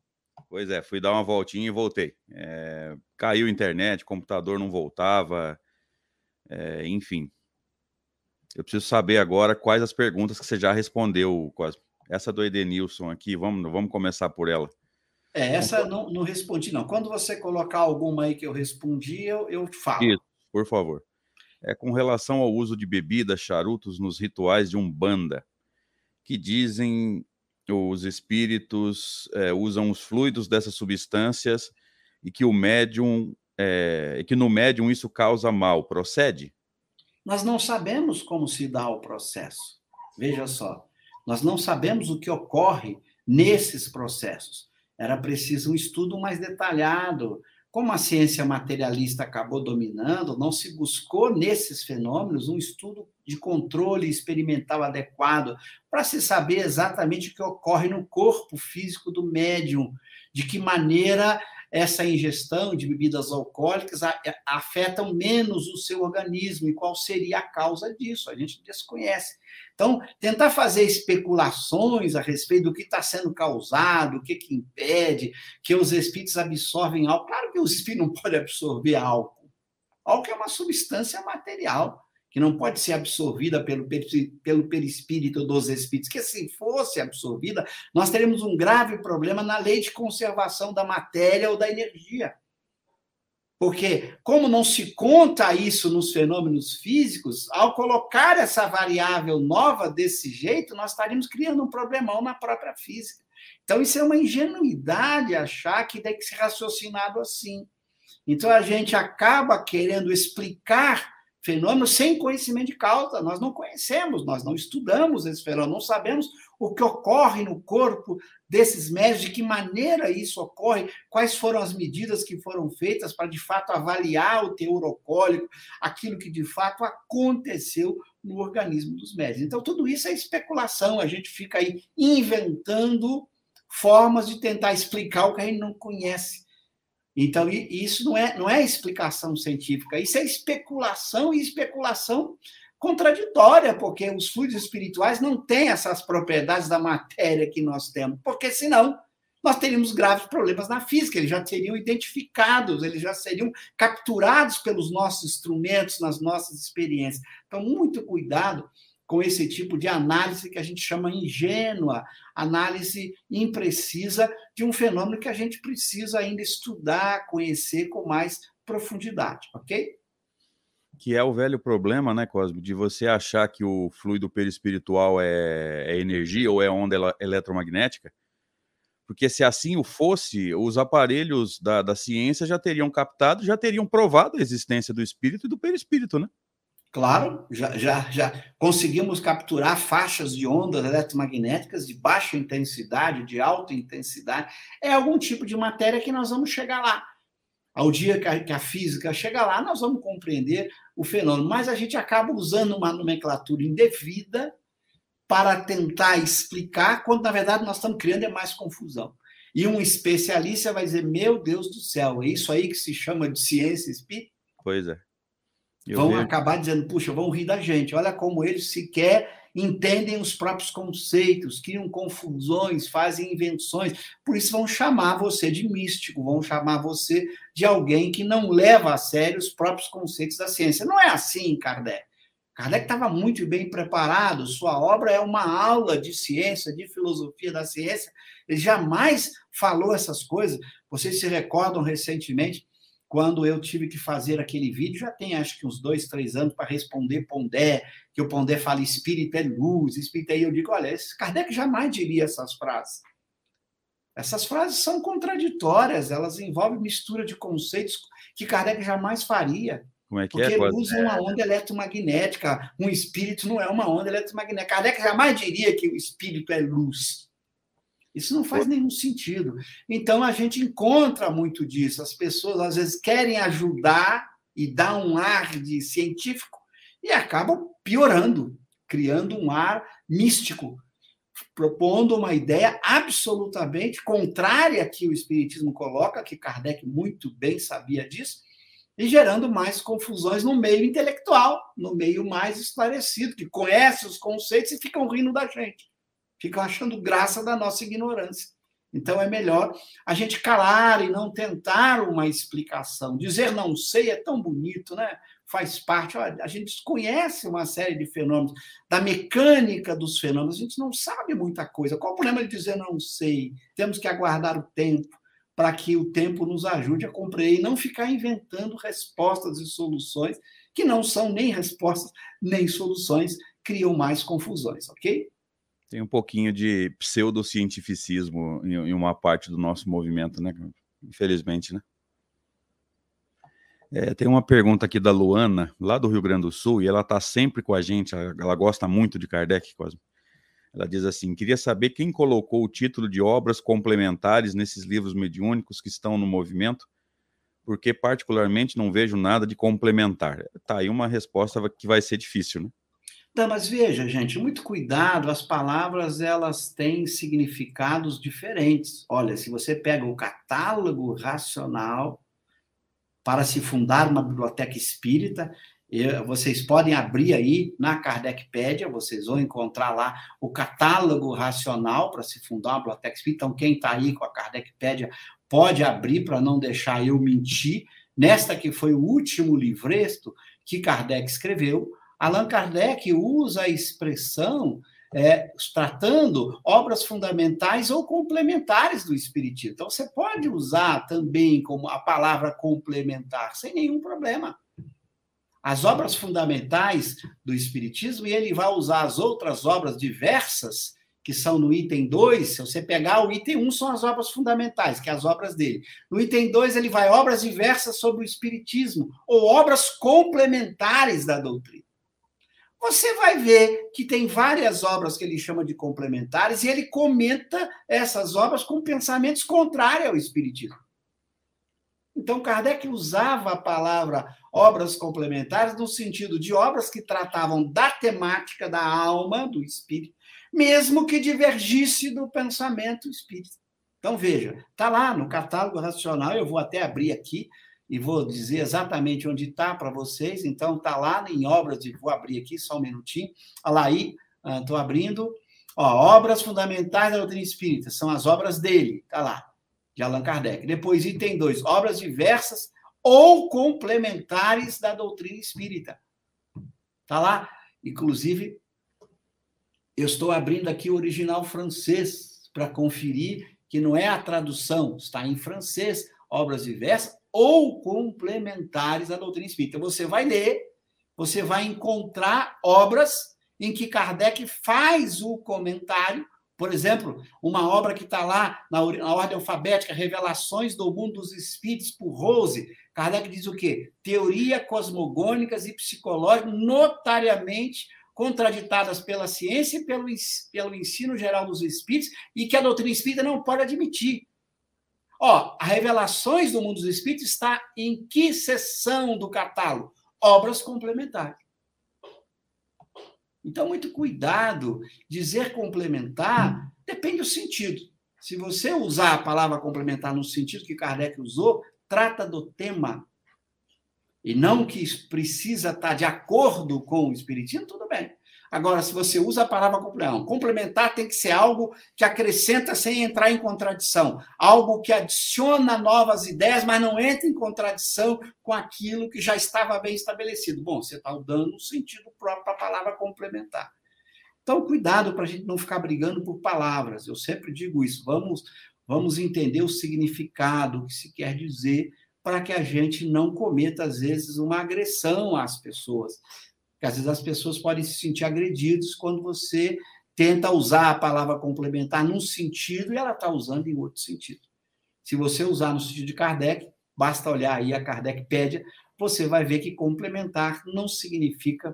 Pois é, fui dar uma voltinha e voltei. É, caiu a internet, o computador não voltava, é, enfim. Eu preciso saber agora quais as perguntas que você já respondeu, Cosme. Essa do Edenilson aqui, vamos, vamos começar por ela. É, essa não, não respondi, não. Quando você colocar alguma aí que eu respondi, eu, eu falo. Isso, por favor. É com relação ao uso de bebidas, charutos nos rituais de Umbanda, que dizem os espíritos é, usam os fluidos dessas substâncias e que o médium é, que no médium isso causa mal. Procede? Nós não sabemos como se dá o processo. Veja só, nós não sabemos o que ocorre nesses processos. Era preciso um estudo mais detalhado. Como a ciência materialista acabou dominando, não se buscou nesses fenômenos um estudo de controle experimental adequado para se saber exatamente o que ocorre no corpo físico do médium, de que maneira essa ingestão de bebidas alcoólicas afetam menos o seu organismo e qual seria a causa disso. A gente desconhece. Então, tentar fazer especulações a respeito do que está sendo causado, o que, que impede, que os espíritos absorvem álcool. Claro que os espíritos não podem absorver álcool. Álcool é uma substância material que não pode ser absorvida pelo, pelo perispírito dos espíritos, que se fosse absorvida, nós teríamos um grave problema na lei de conservação da matéria ou da energia. Porque, como não se conta isso nos fenômenos físicos, ao colocar essa variável nova desse jeito, nós estaríamos criando um problemão na própria física. Então, isso é uma ingenuidade achar que tem que ser raciocinado assim. Então, a gente acaba querendo explicar fenômeno sem conhecimento de causa. Nós não conhecemos, nós não estudamos esse fenômeno, não sabemos o que ocorre no corpo desses médicos, de que maneira isso ocorre, quais foram as medidas que foram feitas para, de fato, avaliar o teor alcoólico, aquilo que, de fato, aconteceu no organismo dos médicos. Então, tudo isso é especulação, a gente fica aí inventando formas de tentar explicar o que a gente não conhece. Então, isso não é, não é explicação científica, isso é especulação e especulação contraditória, porque os fluidos espirituais não têm essas propriedades da matéria que nós temos, porque senão nós teríamos graves problemas na física, eles já seriam identificados, eles já seriam capturados pelos nossos instrumentos, nas nossas experiências. Então, muito cuidado com esse tipo de análise que a gente chama ingênua, análise imprecisa de um fenômeno que a gente precisa ainda estudar, conhecer com mais profundidade, ok? Que é o velho problema, né, Cosme, de você achar que o fluido perispiritual é, é energia ou é onda eletromagnética, porque se assim o fosse, os aparelhos da, da ciência já teriam captado, já teriam provado a existência do espírito e do perispírito, né? Claro, já, já, já conseguimos capturar faixas de ondas eletromagnéticas de baixa intensidade, de alta intensidade. É algum tipo de matéria que nós vamos chegar lá. Ao dia que a, que a física chegar lá, nós vamos compreender o fenômeno. Mas a gente acaba usando uma nomenclatura indevida para tentar explicar, quando na verdade nós estamos criando é mais confusão. E um especialista vai dizer: Meu Deus do céu, é isso aí que se chama de ciência espírita? Pois é. Eu vão acabar dizendo: Puxa, vão rir da gente. Olha como eles sequer entendem os próprios conceitos, criam confusões, fazem invenções. Por isso vão chamar você de místico, vão chamar você de alguém que não leva a sério os próprios conceitos da ciência. Não é assim, Kardec. Kardec estava muito bem preparado, sua obra é uma aula de ciência, de filosofia da ciência. Ele jamais falou essas coisas. Vocês se recordam recentemente, quando eu tive que fazer aquele vídeo, já tem acho que uns dois, três anos para responder Pondé, que o Pondé fala espírito é luz, espírito é. Eu digo, olha, esse Kardec jamais diria essas frases. Essas frases são contraditórias, elas envolvem mistura de conceitos que Kardec jamais faria. Como é que Porque é? luz é uma onda eletromagnética, um espírito não é uma onda eletromagnética. Kardec jamais diria que o espírito é luz. Isso não faz nenhum sentido. Então a gente encontra muito disso. As pessoas às vezes querem ajudar e dar um ar de científico e acabam piorando, criando um ar místico, propondo uma ideia absolutamente contrária que o espiritismo coloca, que Kardec muito bem sabia disso, e gerando mais confusões no meio intelectual, no meio mais esclarecido, que conhece os conceitos e ficam rindo da gente, ficam achando graça da nossa ignorância. Então é melhor a gente calar e não tentar uma explicação. Dizer não sei é tão bonito, né? Faz parte. a gente desconhece uma série de fenômenos, da mecânica dos fenômenos, a gente não sabe muita coisa. Qual o problema de dizer não sei? Temos que aguardar o tempo para que o tempo nos ajude a compreender e não ficar inventando respostas e soluções que não são nem respostas nem soluções, criam mais confusões, ok? Tem um pouquinho de pseudocientificismo em uma parte do nosso movimento, né? Infelizmente, né? É, tem uma pergunta aqui da Luana, lá do Rio Grande do Sul, e ela está sempre com a gente, ela gosta muito de Kardec, Cosmo. Ela diz assim: queria saber quem colocou o título de obras complementares nesses livros mediúnicos que estão no movimento, porque particularmente não vejo nada de complementar. Tá aí uma resposta que vai ser difícil, né? Não, mas veja, gente, muito cuidado, as palavras elas têm significados diferentes. Olha, se você pega o catálogo racional para se fundar uma biblioteca espírita, vocês podem abrir aí na Kardecpédia, vocês vão encontrar lá o catálogo racional para se fundar uma biblioteca espírita. Então, quem está aí com a Kardecpédia pode abrir para não deixar eu mentir. Nesta que foi o último livreto que Kardec escreveu, Allan Kardec usa a expressão é, tratando obras fundamentais ou complementares do Espiritismo. Então, você pode usar também como a palavra complementar, sem nenhum problema as obras fundamentais do Espiritismo e ele vai usar as outras obras diversas, que são no item 2. Se você pegar o item 1, um, são as obras fundamentais, que é as obras dele. No item 2, ele vai obras diversas sobre o Espiritismo, ou obras complementares da doutrina. Você vai ver que tem várias obras que ele chama de complementares e ele comenta essas obras com pensamentos contrários ao Espiritismo. Então, Kardec usava a palavra obras complementares no sentido de obras que tratavam da temática da alma, do espírito, mesmo que divergisse do pensamento espírita. Então, veja, está lá no catálogo racional, eu vou até abrir aqui e vou dizer exatamente onde está para vocês. Então, está lá em obras, de, vou abrir aqui só um minutinho. Olha lá aí, estou ah, abrindo. Ó, obras fundamentais da doutrina espírita, são as obras dele, está lá, de Allan Kardec. Depois, item 2, obras diversas ou complementares da doutrina espírita. Está lá, inclusive, eu estou abrindo aqui o original francês para conferir que não é a tradução, está em francês, obras diversas ou complementares à doutrina espírita. Você vai ler, você vai encontrar obras em que Kardec faz o comentário, por exemplo, uma obra que está lá na, na, ordem alfabética, Revelações do Mundo dos Espíritos, por Rose. Kardec diz o quê? Teoria cosmogônicas e psicológica notariamente contraditadas pela ciência e pelo, pelo ensino geral dos espíritos e que a doutrina espírita não pode admitir. Ó, a Revelações do Mundo dos Espíritos está em que seção do catálogo? Obras complementares. Então, muito cuidado. Dizer complementar depende do sentido. Se você usar a palavra complementar no sentido que Kardec usou, trata do tema e não que precisa estar de acordo com o Espiritismo, tudo bem. Agora, se você usa a palavra complementar, complementar tem que ser algo que acrescenta sem entrar em contradição, algo que adiciona novas ideias, mas não entra em contradição com aquilo que já estava bem estabelecido. Bom, você está dando um sentido próprio para a palavra complementar. Então, cuidado para a gente não ficar brigando por palavras. Eu sempre digo isso. Vamos, vamos entender o significado, o que se quer dizer, para que a gente não cometa, às vezes, uma agressão às pessoas. Porque às vezes as pessoas podem se sentir agredidas quando você tenta usar a palavra complementar num sentido e ela está usando em outro sentido. Se você usar no sentido de Kardec, basta olhar aí a Kardecpédia, você vai ver que complementar não significa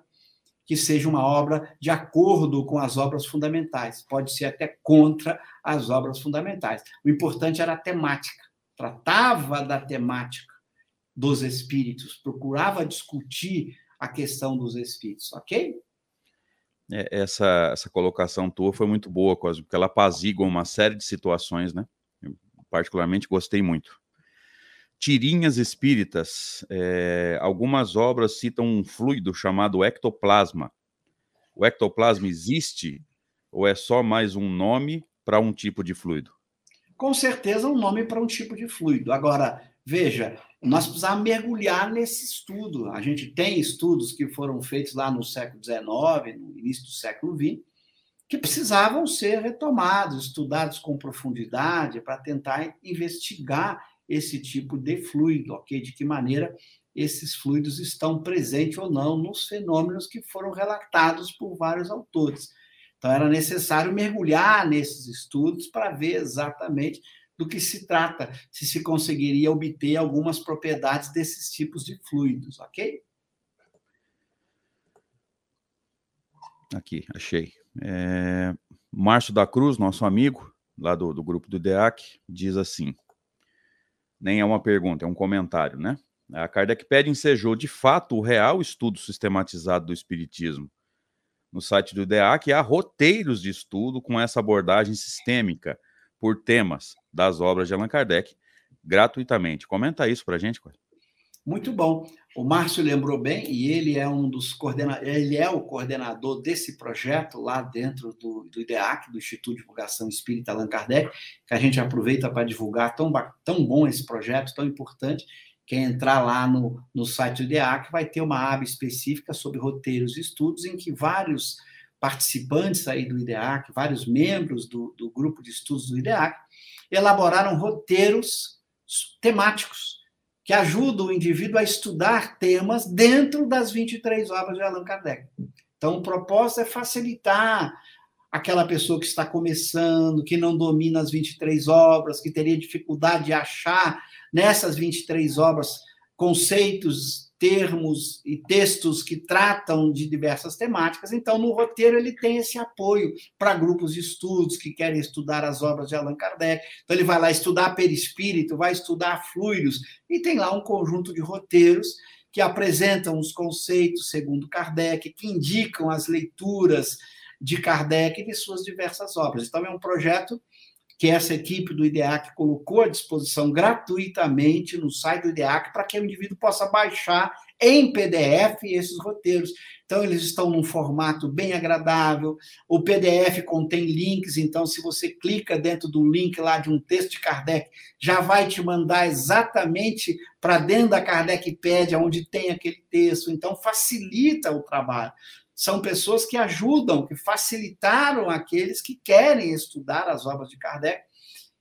que seja uma obra de acordo com as obras fundamentais, pode ser até contra as obras fundamentais. O importante era a temática, tratava da temática dos espíritos, procurava discutir a questão dos espíritos, ok? É, essa, essa colocação tua foi muito boa, Cosmo, porque ela apazigua uma série de situações, né? Eu particularmente gostei muito. Tirinhas espíritas, é, algumas obras citam um fluido chamado ectoplasma. O ectoplasma existe ou é só mais um nome para um tipo de fluido? Com certeza um nome para um tipo de fluido. Agora, veja, nós precisamos mergulhar nesse estudo. A gente tem estudos que foram feitos lá no século XIX, no início do século XX, que precisavam ser retomados, estudados com profundidade para tentar investigar esse tipo de fluido, ok? De que maneira esses fluidos estão presentes ou não nos fenômenos que foram relatados por vários autores. Então, era necessário mergulhar nesses estudos para ver exatamente do que se trata, se se conseguiria obter algumas propriedades desses tipos de fluidos, ok? Aqui, achei. É... Márcio da Cruz, nosso amigo, lá do, do grupo do DEAC, diz assim: nem é uma pergunta, é um comentário, né? A Kardec pede ensejou de fato o real estudo sistematizado do Espiritismo. No site do DEAC há roteiros de estudo com essa abordagem sistêmica por temas das obras de Allan Kardec gratuitamente. Comenta isso para a gente, Coelho. Muito bom. O Márcio lembrou bem, e ele é um dos coordenadores, ele é o coordenador desse projeto lá dentro do, do IDEAC, do Instituto de Divulgação Espírita Allan Kardec, que a gente aproveita para divulgar tão, tão bom esse projeto, tão importante. Quem entrar lá no, no site do IDEAC vai ter uma aba específica sobre roteiros e estudos, em que vários participantes aí do IDEAC, vários membros do, do grupo de estudos do IDEAC, elaboraram roteiros temáticos que ajudam o indivíduo a estudar temas dentro das 23 obras de Allan Kardec. Então, o propósito é facilitar aquela pessoa que está começando, que não domina as 23 obras, que teria dificuldade de achar nessas 23 obras conceitos termos e textos que tratam de diversas temáticas. Então, no roteiro, ele tem esse apoio para grupos de estudos que querem estudar as obras de Allan Kardec. Então, ele vai lá estudar perispírito, vai estudar fluidos, e tem lá um conjunto de roteiros que apresentam os conceitos segundo Kardec, que indicam as leituras de Kardec e de suas diversas obras. Então, é um projeto que essa equipe do IDEAC colocou à disposição gratuitamente no site do IDEAC para que o indivíduo possa baixar em PDF esses roteiros. Então, eles estão num formato bem agradável. O PDF contém links, então, se você clica dentro do link lá de um texto de Kardec, já vai te mandar exatamente para dentro da Kardecpédia, onde tem aquele texto. Então, facilita o trabalho. São pessoas que ajudam, que facilitaram aqueles que querem estudar as obras de Kardec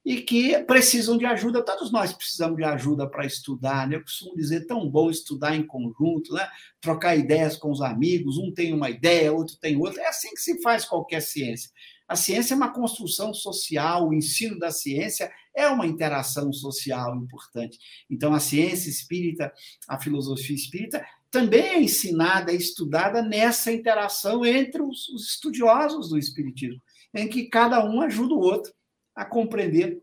e que precisam de ajuda. Todos nós precisamos de ajuda para estudar, né? Eu costumo dizer, tão bom estudar em conjunto, né? Trocar ideias com os amigos, um tem uma ideia, outro tem outra. É assim que se faz qualquer ciência. A ciência é uma construção social, o ensino da ciência é uma interação social importante. Então, a ciência espírita, a filosofia espírita, também é ensinada, é estudada nessa interação entre os, os estudiosos do espiritismo, em que cada um ajuda o outro a compreender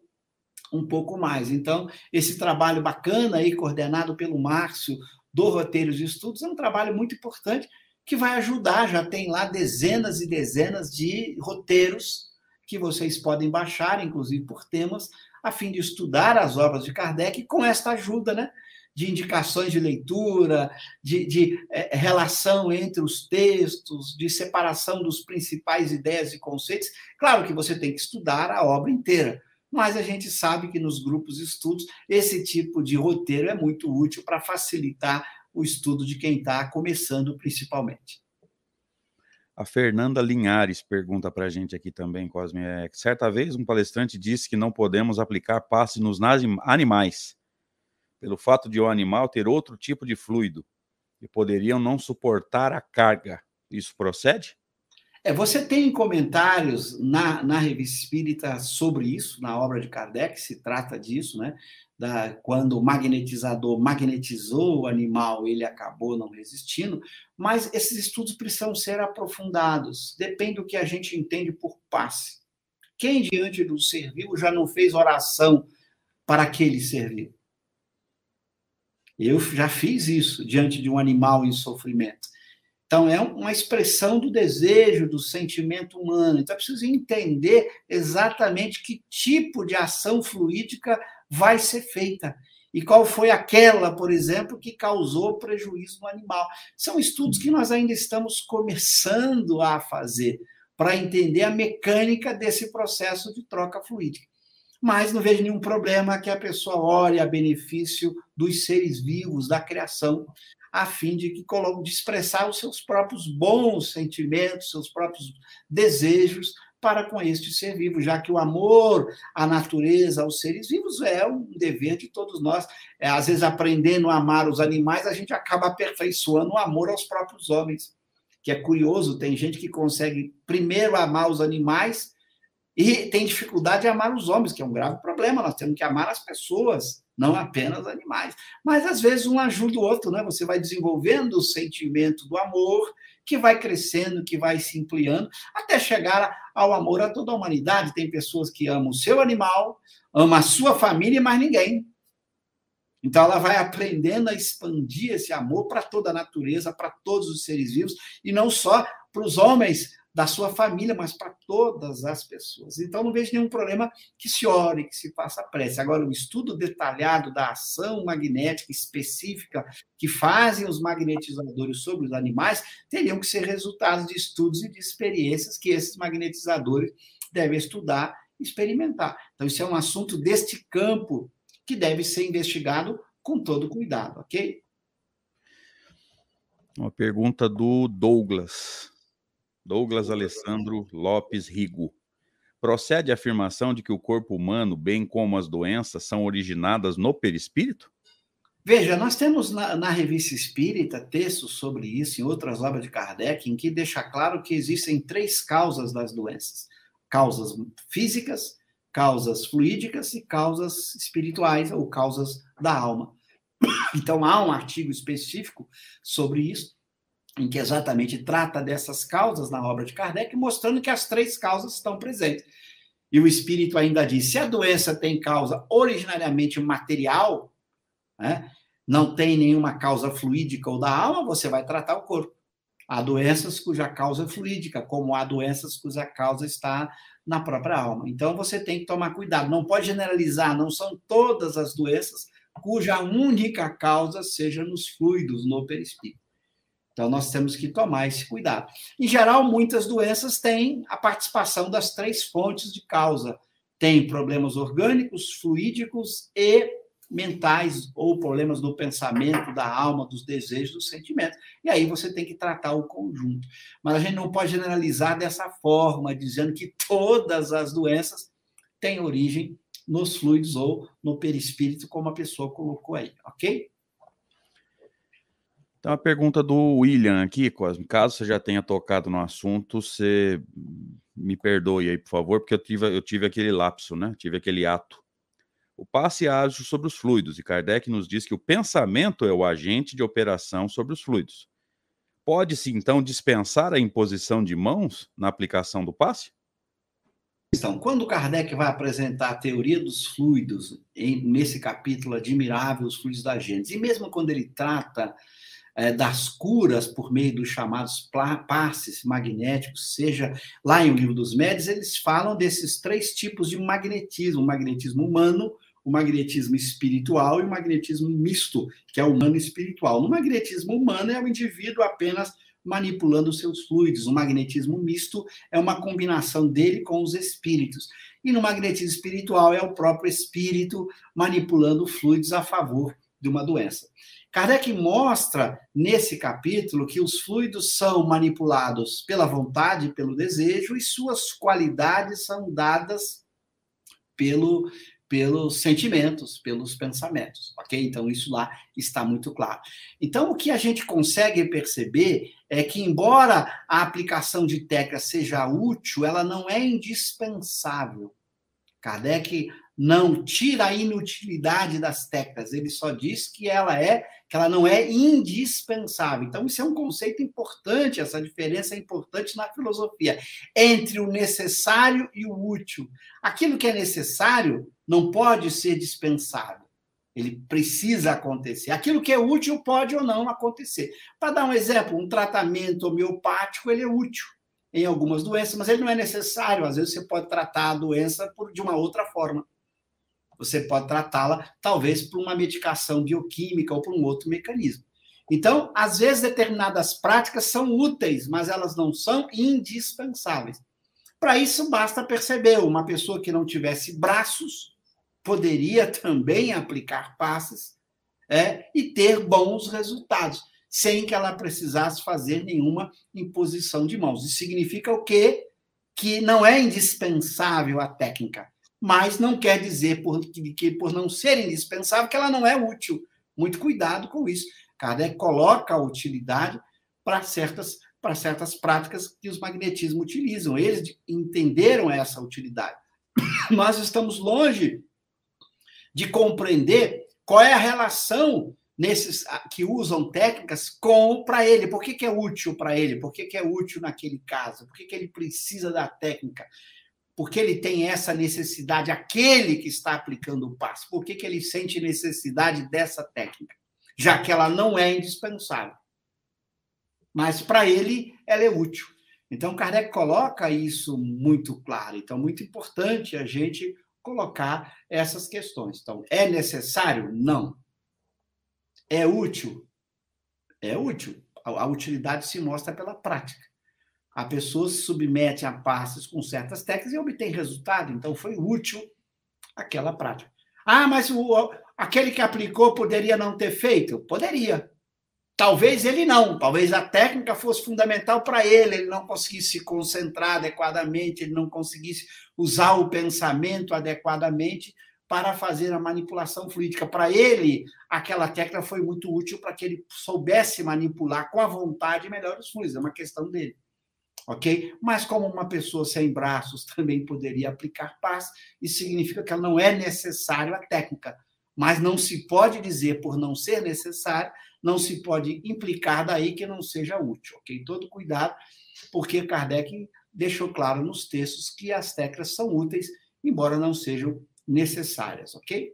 um pouco mais. Então, esse trabalho bacana aí, coordenado pelo Márcio, do Roteiros de Estudos, é um trabalho muito importante que vai ajudar. Já tem lá dezenas e dezenas de roteiros que vocês podem baixar, inclusive por temas, a fim de estudar as obras de Kardec com esta ajuda, né? De indicações de leitura, de, de é, relação entre os textos, de separação dos principais ideias e conceitos. Claro que você tem que estudar a obra inteira, mas a gente sabe que nos grupos de estudos esse tipo de roteiro é muito útil para facilitar o estudo de quem está começando, principalmente. A Fernanda Linhares pergunta para a gente aqui também, Cosme. É, certa vez um palestrante disse que não podemos aplicar passe nos animais, pelo fato de o animal ter outro tipo de fluido e poderiam não suportar a carga. Isso procede? É, você tem comentários na, na revista espírita sobre isso, na obra de Kardec, se trata disso, né? Da, quando o magnetizador magnetizou o animal, ele acabou não resistindo, mas esses estudos precisam ser aprofundados, depende do que a gente entende por passe. Quem diante do ser vivo já não fez oração para aquele ser vivo? Eu já fiz isso diante de um animal em sofrimento. Então, é uma expressão do desejo, do sentimento humano. Então, é preciso entender exatamente que tipo de ação fluídica vai ser feita. E qual foi aquela, por exemplo, que causou prejuízo no animal. São estudos que nós ainda estamos começando a fazer para entender a mecânica desse processo de troca fluídica. Mas não vejo nenhum problema que a pessoa ore a benefício dos seres vivos, da criação, a fim de, que, de expressar os seus próprios bons sentimentos, seus próprios desejos para com este ser vivo, já que o amor à natureza, aos seres vivos, é um dever de todos nós. É, às vezes, aprendendo a amar os animais, a gente acaba aperfeiçoando o amor aos próprios homens. Que é curioso, tem gente que consegue primeiro amar os animais e tem dificuldade de amar os homens, que é um grave problema. Nós temos que amar as pessoas não apenas animais. Mas às vezes um ajuda o outro, né? Você vai desenvolvendo o sentimento do amor, que vai crescendo, que vai se ampliando, até chegar ao amor a toda a humanidade. Tem pessoas que amam o seu animal, amam a sua família e mais ninguém. Então ela vai aprendendo a expandir esse amor para toda a natureza, para todos os seres vivos, e não só para os homens da sua família, mas para todas as pessoas. Então, não vejo nenhum problema que se ore, que se faça prece. Agora, o estudo detalhado da ação magnética específica que fazem os magnetizadores sobre os animais teriam que ser resultados de estudos e de experiências que esses magnetizadores devem estudar e experimentar. Então, isso é um assunto deste campo que deve ser investigado com todo cuidado, ok? Uma pergunta do Douglas. Douglas Alessandro Lopes Rigo. Procede a afirmação de que o corpo humano, bem como as doenças, são originadas no perispírito? Veja, nós temos na, na, revista Espírita textos sobre isso, em outras obras de Kardec, em que deixa claro que existem três causas das doenças: causas físicas, causas fluídicas e causas espirituais, ou causas da alma. Então, há um artigo específico sobre isso, em que exatamente trata dessas causas na obra de Kardec, mostrando que as três causas estão presentes. E o espírito ainda diz: se a doença tem causa originariamente material, né, não tem nenhuma causa fluídica ou da alma, você vai tratar o corpo. Há doenças cuja causa é fluídica, como há doenças cuja causa está na própria alma. Então você tem que tomar cuidado, não pode generalizar, não são todas as doenças cuja única causa seja nos fluidos, no perispírito. Então nós temos que tomar esse cuidado. Em geral, muitas doenças têm a participação das três fontes de causa. Tem problemas orgânicos, fluídicos e mentais ou problemas do pensamento, da alma, dos desejos, dos sentimentos. E aí você tem que tratar o conjunto. Mas a gente não pode generalizar dessa forma, dizendo que todas as doenças têm origem nos fluidos ou no perispírito, como a pessoa colocou aí, ok? Então, a pergunta do William aqui, Cosme. Caso você já tenha tocado no assunto, você me perdoe aí, por favor, porque eu tive, eu tive aquele lapso, né? Tive aquele ato o passe age sobre os fluidos, e Kardec nos diz que o pensamento é o agente de operação sobre os fluidos. Pode-se, então, dispensar a imposição de mãos na aplicação do passe? Então, quando Kardec vai apresentar a teoria dos fluidos, em, nesse capítulo admirável, os fluidos da gente, e mesmo quando ele trata é, das curas por meio dos chamados passes magnéticos, seja lá em O Livro dos Médios, eles falam desses três tipos de magnetismo: o magnetismo humano, o magnetismo espiritual e o magnetismo misto, que é humano espiritual. No magnetismo humano é o indivíduo apenas manipulando seus fluidos. O magnetismo misto é uma combinação dele com os espíritos. E no magnetismo espiritual é o próprio espírito manipulando fluidos a favor de uma doença. Kardec mostra nesse capítulo que os fluidos são manipulados pela vontade, pelo desejo, e suas qualidades são dadas pelo pelos sentimentos, pelos pensamentos, ok? Então, isso lá está muito claro. Então, o que a gente consegue perceber é que, embora a aplicação de técnica seja útil, ela não é indispensável. Kardec não tira a inutilidade das técnicas, ele só diz que ela é que ela não é indispensável. Então, isso é um conceito importante, essa diferença é importante na filosofia, entre o necessário e o útil. Aquilo que é necessário não pode ser dispensável. Ele precisa acontecer. Aquilo que é útil pode ou não acontecer. Para dar um exemplo, um tratamento homeopático ele é útil em algumas doenças, mas ele não é necessário. Às vezes você pode tratar a doença por, de uma outra forma você pode tratá-la talvez por uma medicação bioquímica ou por um outro mecanismo. Então, às vezes, determinadas práticas são úteis, mas elas não são indispensáveis. Para isso, basta perceber: uma pessoa que não tivesse braços poderia também aplicar passes é, e ter bons resultados, sem que ela precisasse fazer nenhuma imposição de mãos. Isso significa o quê? Que não é indispensável a técnica mas não quer dizer por, que, que, por não ser indispensável que ela não é útil. Muito cuidado com isso. Kardec coloca a utilidade para certas, certas práticas que os magnetismos utilizam. Eles entenderam essa utilidade. Nós estamos longe de compreender qual é a relação nesses que usam técnicas com para ele. Por que, que é útil para ele? Por que, que é útil naquele caso? Por que, que ele precisa da técnica? Porque ele tem essa necessidade, aquele que está aplicando o passo, por que, que ele sente necessidade dessa técnica? Já que ela não é indispensável. Mas para ele, ela é útil. Então, Kardec coloca isso muito claro. Então, muito importante a gente colocar essas questões. Então, é necessário? Não. É útil? É útil. A utilidade se mostra pela prática. A pessoa se submete a passes com certas técnicas e obtém resultado. Então, foi útil aquela prática. Ah, mas o, aquele que aplicou poderia não ter feito? Poderia. Talvez ele não, talvez a técnica fosse fundamental para ele, ele não conseguisse se concentrar adequadamente, ele não conseguisse usar o pensamento adequadamente para fazer a manipulação fluídica. Para ele, aquela técnica foi muito útil para que ele soubesse manipular com a vontade melhor os fluidos, é uma questão dele ok? Mas como uma pessoa sem braços também poderia aplicar paz, isso significa que ela não é necessário a técnica. Mas não se pode dizer, por não ser necessário, não se pode implicar daí que não seja útil, ok? Todo cuidado, porque Kardec deixou claro nos textos que as técnicas são úteis, embora não sejam necessárias, ok?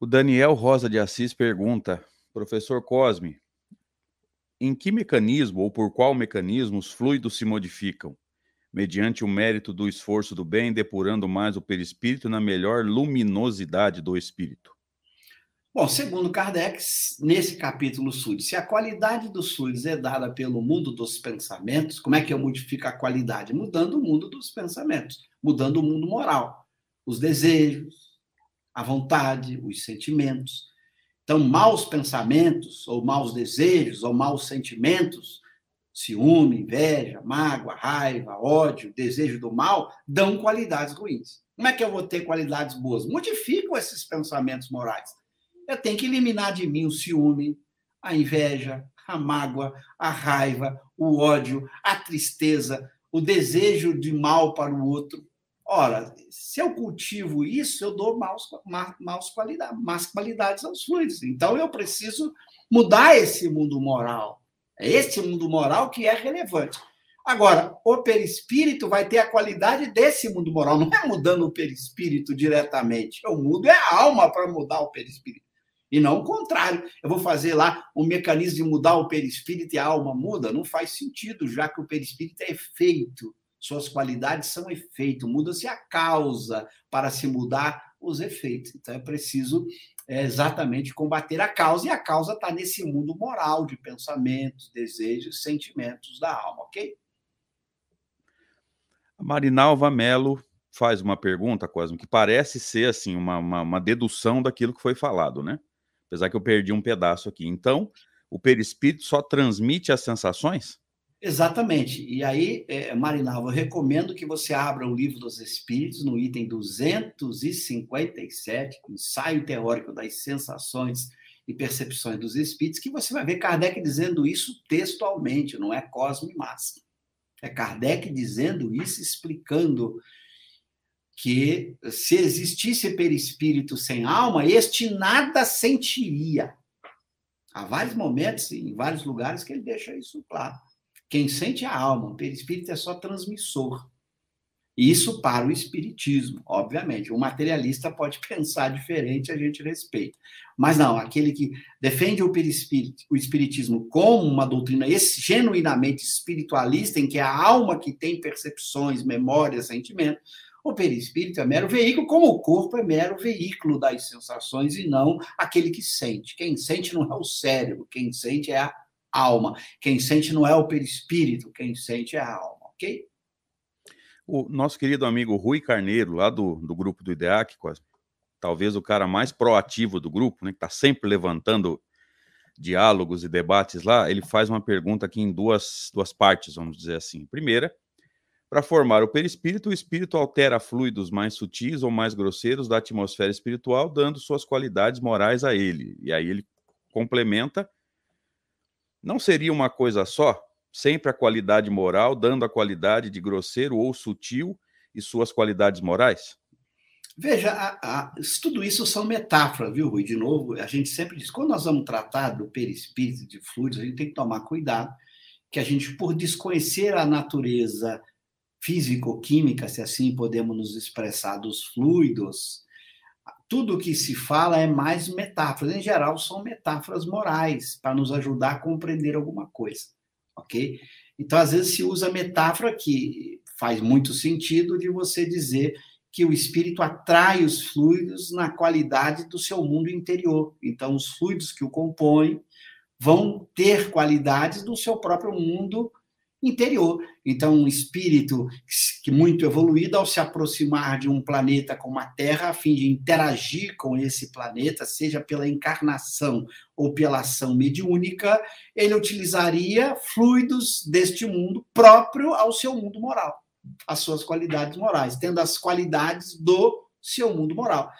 O Daniel Rosa de Assis pergunta, professor Cosme, em que mecanismo ou por qual mecanismo os fluidos se modificam? mediante o mérito do esforço do bem, depurando mais o perispírito na melhor luminosidade do espírito. Bom, segundo Kardec, nesse capítulo Sud, se a qualidade dos fluidos é dada pelo mundo dos pensamentos, como é que eu modifico a qualidade? Mudando o mundo dos pensamentos, mudando o mundo moral, os desejos, a vontade, os sentimentos. Então, maus pensamentos, ou maus desejos, ou maus sentimentos, ciúme, inveja, mágoa, raiva, ódio, desejo do mal, dão qualidades ruins. Como é que eu vou ter qualidades boas? Modificam esses pensamentos morais. Eu tenho que eliminar de mim o ciúme, a inveja, a mágoa, a raiva, o ódio, a tristeza, o desejo de mal para o outro. Ora, se eu cultivo isso, eu dou maus, maus qualidades, más qualidades aos fluidos. Então, eu preciso mudar esse mundo moral. É esse mundo moral que é relevante. Agora, o perispírito vai ter a qualidade desse mundo moral. Não é mudando o perispírito diretamente. Eu mudo é a alma para mudar o perispírito. E não o contrário. Eu vou fazer lá um mecanismo de mudar o perispírito e a alma muda. Não faz sentido, já que o perispírito é efeito suas qualidades são efeito, muda-se a causa para se mudar os efeitos. Então é preciso é, exatamente combater a causa, e a causa está nesse mundo moral de pensamentos, desejos, sentimentos da alma, ok? A Marinalva Melo faz uma pergunta, Cosmo, que parece ser assim uma, uma, uma dedução daquilo que foi falado, né? Apesar que eu perdi um pedaço aqui. Então, o perispírito só transmite as sensações? Exatamente. E aí, é, Marinalva, eu recomendo que você abra o Livro dos Espíritos, no item 257, ensaio teórico das sensações e percepções dos espíritos, que você vai ver Kardec dizendo isso textualmente, não é Cosmo e Massa. É Kardec dizendo isso, explicando que se existisse perispírito sem alma, este nada sentiria. Há vários momentos, em vários lugares, que ele deixa isso claro. Quem sente é a alma, o perispírito é só transmissor. Isso para o espiritismo, obviamente. O materialista pode pensar diferente, a gente respeita. Mas não, aquele que defende o, o espiritismo como uma doutrina genuinamente espiritualista, em que é a alma que tem percepções, memórias, sentimentos, o perispírito é mero veículo, como o corpo é mero veículo das sensações e não aquele que sente. Quem sente não é o cérebro, quem sente é a alma. Quem sente não é o perispírito, quem sente é a alma, ok? O nosso querido amigo Rui Carneiro, lá do, do grupo do IDEAC, talvez o cara mais proativo do grupo, né, que está sempre levantando diálogos e debates lá, ele faz uma pergunta aqui em duas, duas partes, vamos dizer assim. Primeira, para formar o perispírito, o espírito altera fluidos mais sutis ou mais grosseiros da atmosfera espiritual, dando suas qualidades morais a ele. E aí ele complementa não seria uma coisa só? Sempre a qualidade moral, dando a qualidade de grosseiro ou sutil e suas qualidades morais? Veja, a, a, tudo isso são metáforas, viu, Rui? De novo, a gente sempre diz, quando nós vamos tratar do perispírito, de fluidos, a gente tem que tomar cuidado, que a gente, por desconhecer a natureza físico-química, se assim podemos nos expressar, dos fluidos, tudo que se fala é mais metáforas. Em geral, são metáforas morais, para nos ajudar a compreender alguma coisa, ok? Então, às vezes, se usa metáfora que faz muito sentido de você dizer que o espírito atrai os fluidos na qualidade do seu mundo interior. Então, os fluidos que o compõem vão ter qualidades do seu próprio mundo interior. Então, um espírito que muito evoluído, ao se aproximar de um planeta como a Terra, a fim de interagir com esse planeta, seja pela encarnação ou pela ação mediúnica, ele utilizaria fluidos deste mundo próprio ao seu mundo moral, as suas qualidades morais, tendo as qualidades do seu mundo moral.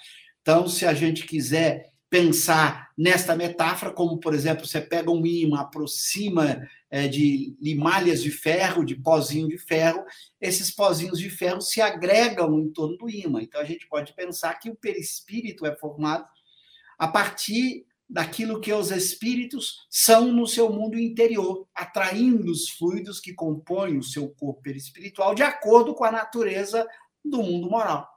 Então, se a gente quiser pensar nesta metáfora, como, por exemplo, você pega um imã, aproxima é, de limalhas de ferro, de pozinho de ferro, esses pozinhos de ferro se agregam em torno do imã. Então, a gente pode pensar que o perispírito é formado a partir daquilo que os espíritos são no seu mundo interior, atraindo os fluidos que compõem o seu corpo perispiritual de acordo com a natureza do mundo moral.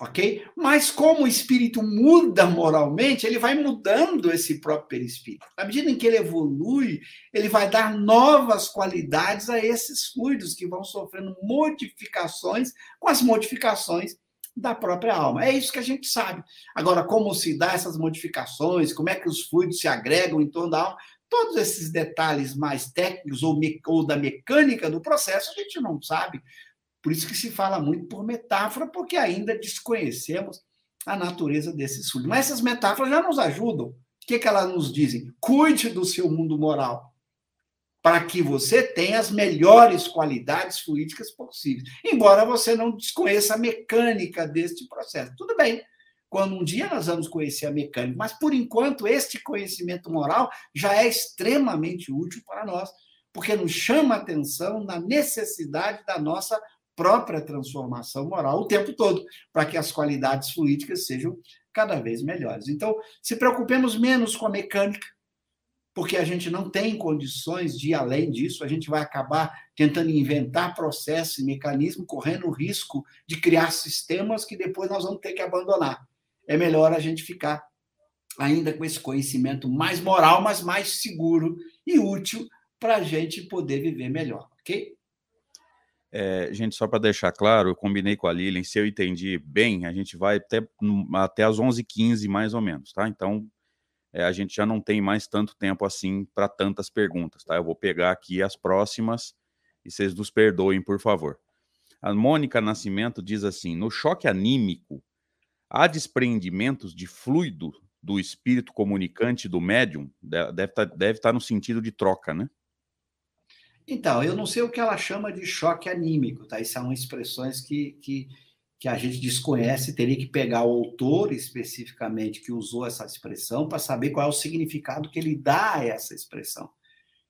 Ok? Mas como o espírito muda moralmente, ele vai mudando esse próprio perispírito. À medida em que ele evolui, ele vai dar novas qualidades a esses fluidos que vão sofrendo modificações com as modificações da própria alma. É isso que a gente sabe. Agora, como se dá essas modificações, como é que os fluidos se agregam em torno da alma, todos esses detalhes mais técnicos ou, ou da mecânica do processo, a gente não sabe. Por isso que se fala muito por metáfora, porque ainda desconhecemos a natureza desses fluidos. Mas essas metáforas já nos ajudam. O que, que elas nos dizem? Cuide do seu mundo moral para que você tenha as melhores qualidades fluídicas possíveis, embora você não desconheça a mecânica deste processo. Tudo bem, quando um dia nós vamos conhecer a mecânica, mas por enquanto este conhecimento moral já é extremamente útil para nós, porque nos chama atenção na necessidade da nossa própria transformação moral o tempo todo, para que as qualidades fluídicas sejam cada vez melhores. Então, se preocupemos menos com a mecânica, porque a gente não tem condições de ir além disso, a gente vai acabar tentando inventar processos e mecanismos, correndo o risco de criar sistemas que depois nós vamos ter que abandonar. É melhor a gente ficar ainda com esse conhecimento mais moral, mas mais seguro e útil para a gente poder viver melhor, ok? É, gente, só para deixar claro, eu combinei com a Lilian, se eu entendi bem, a gente vai até, até as 11h15 mais ou menos, tá? Então, é, a gente já não tem mais tanto tempo assim para tantas perguntas, tá? Eu vou pegar aqui as próximas e vocês nos perdoem, por favor. A Mônica Nascimento diz assim: no choque anímico, há desprendimentos de fluido do espírito comunicante do médium? Deve estar tá, deve tá no sentido de troca, né? Então, eu não sei o que ela chama de choque anímico, tá? Isso são expressões que, que que a gente desconhece, teria que pegar o autor especificamente que usou essa expressão para saber qual é o significado que ele dá a essa expressão.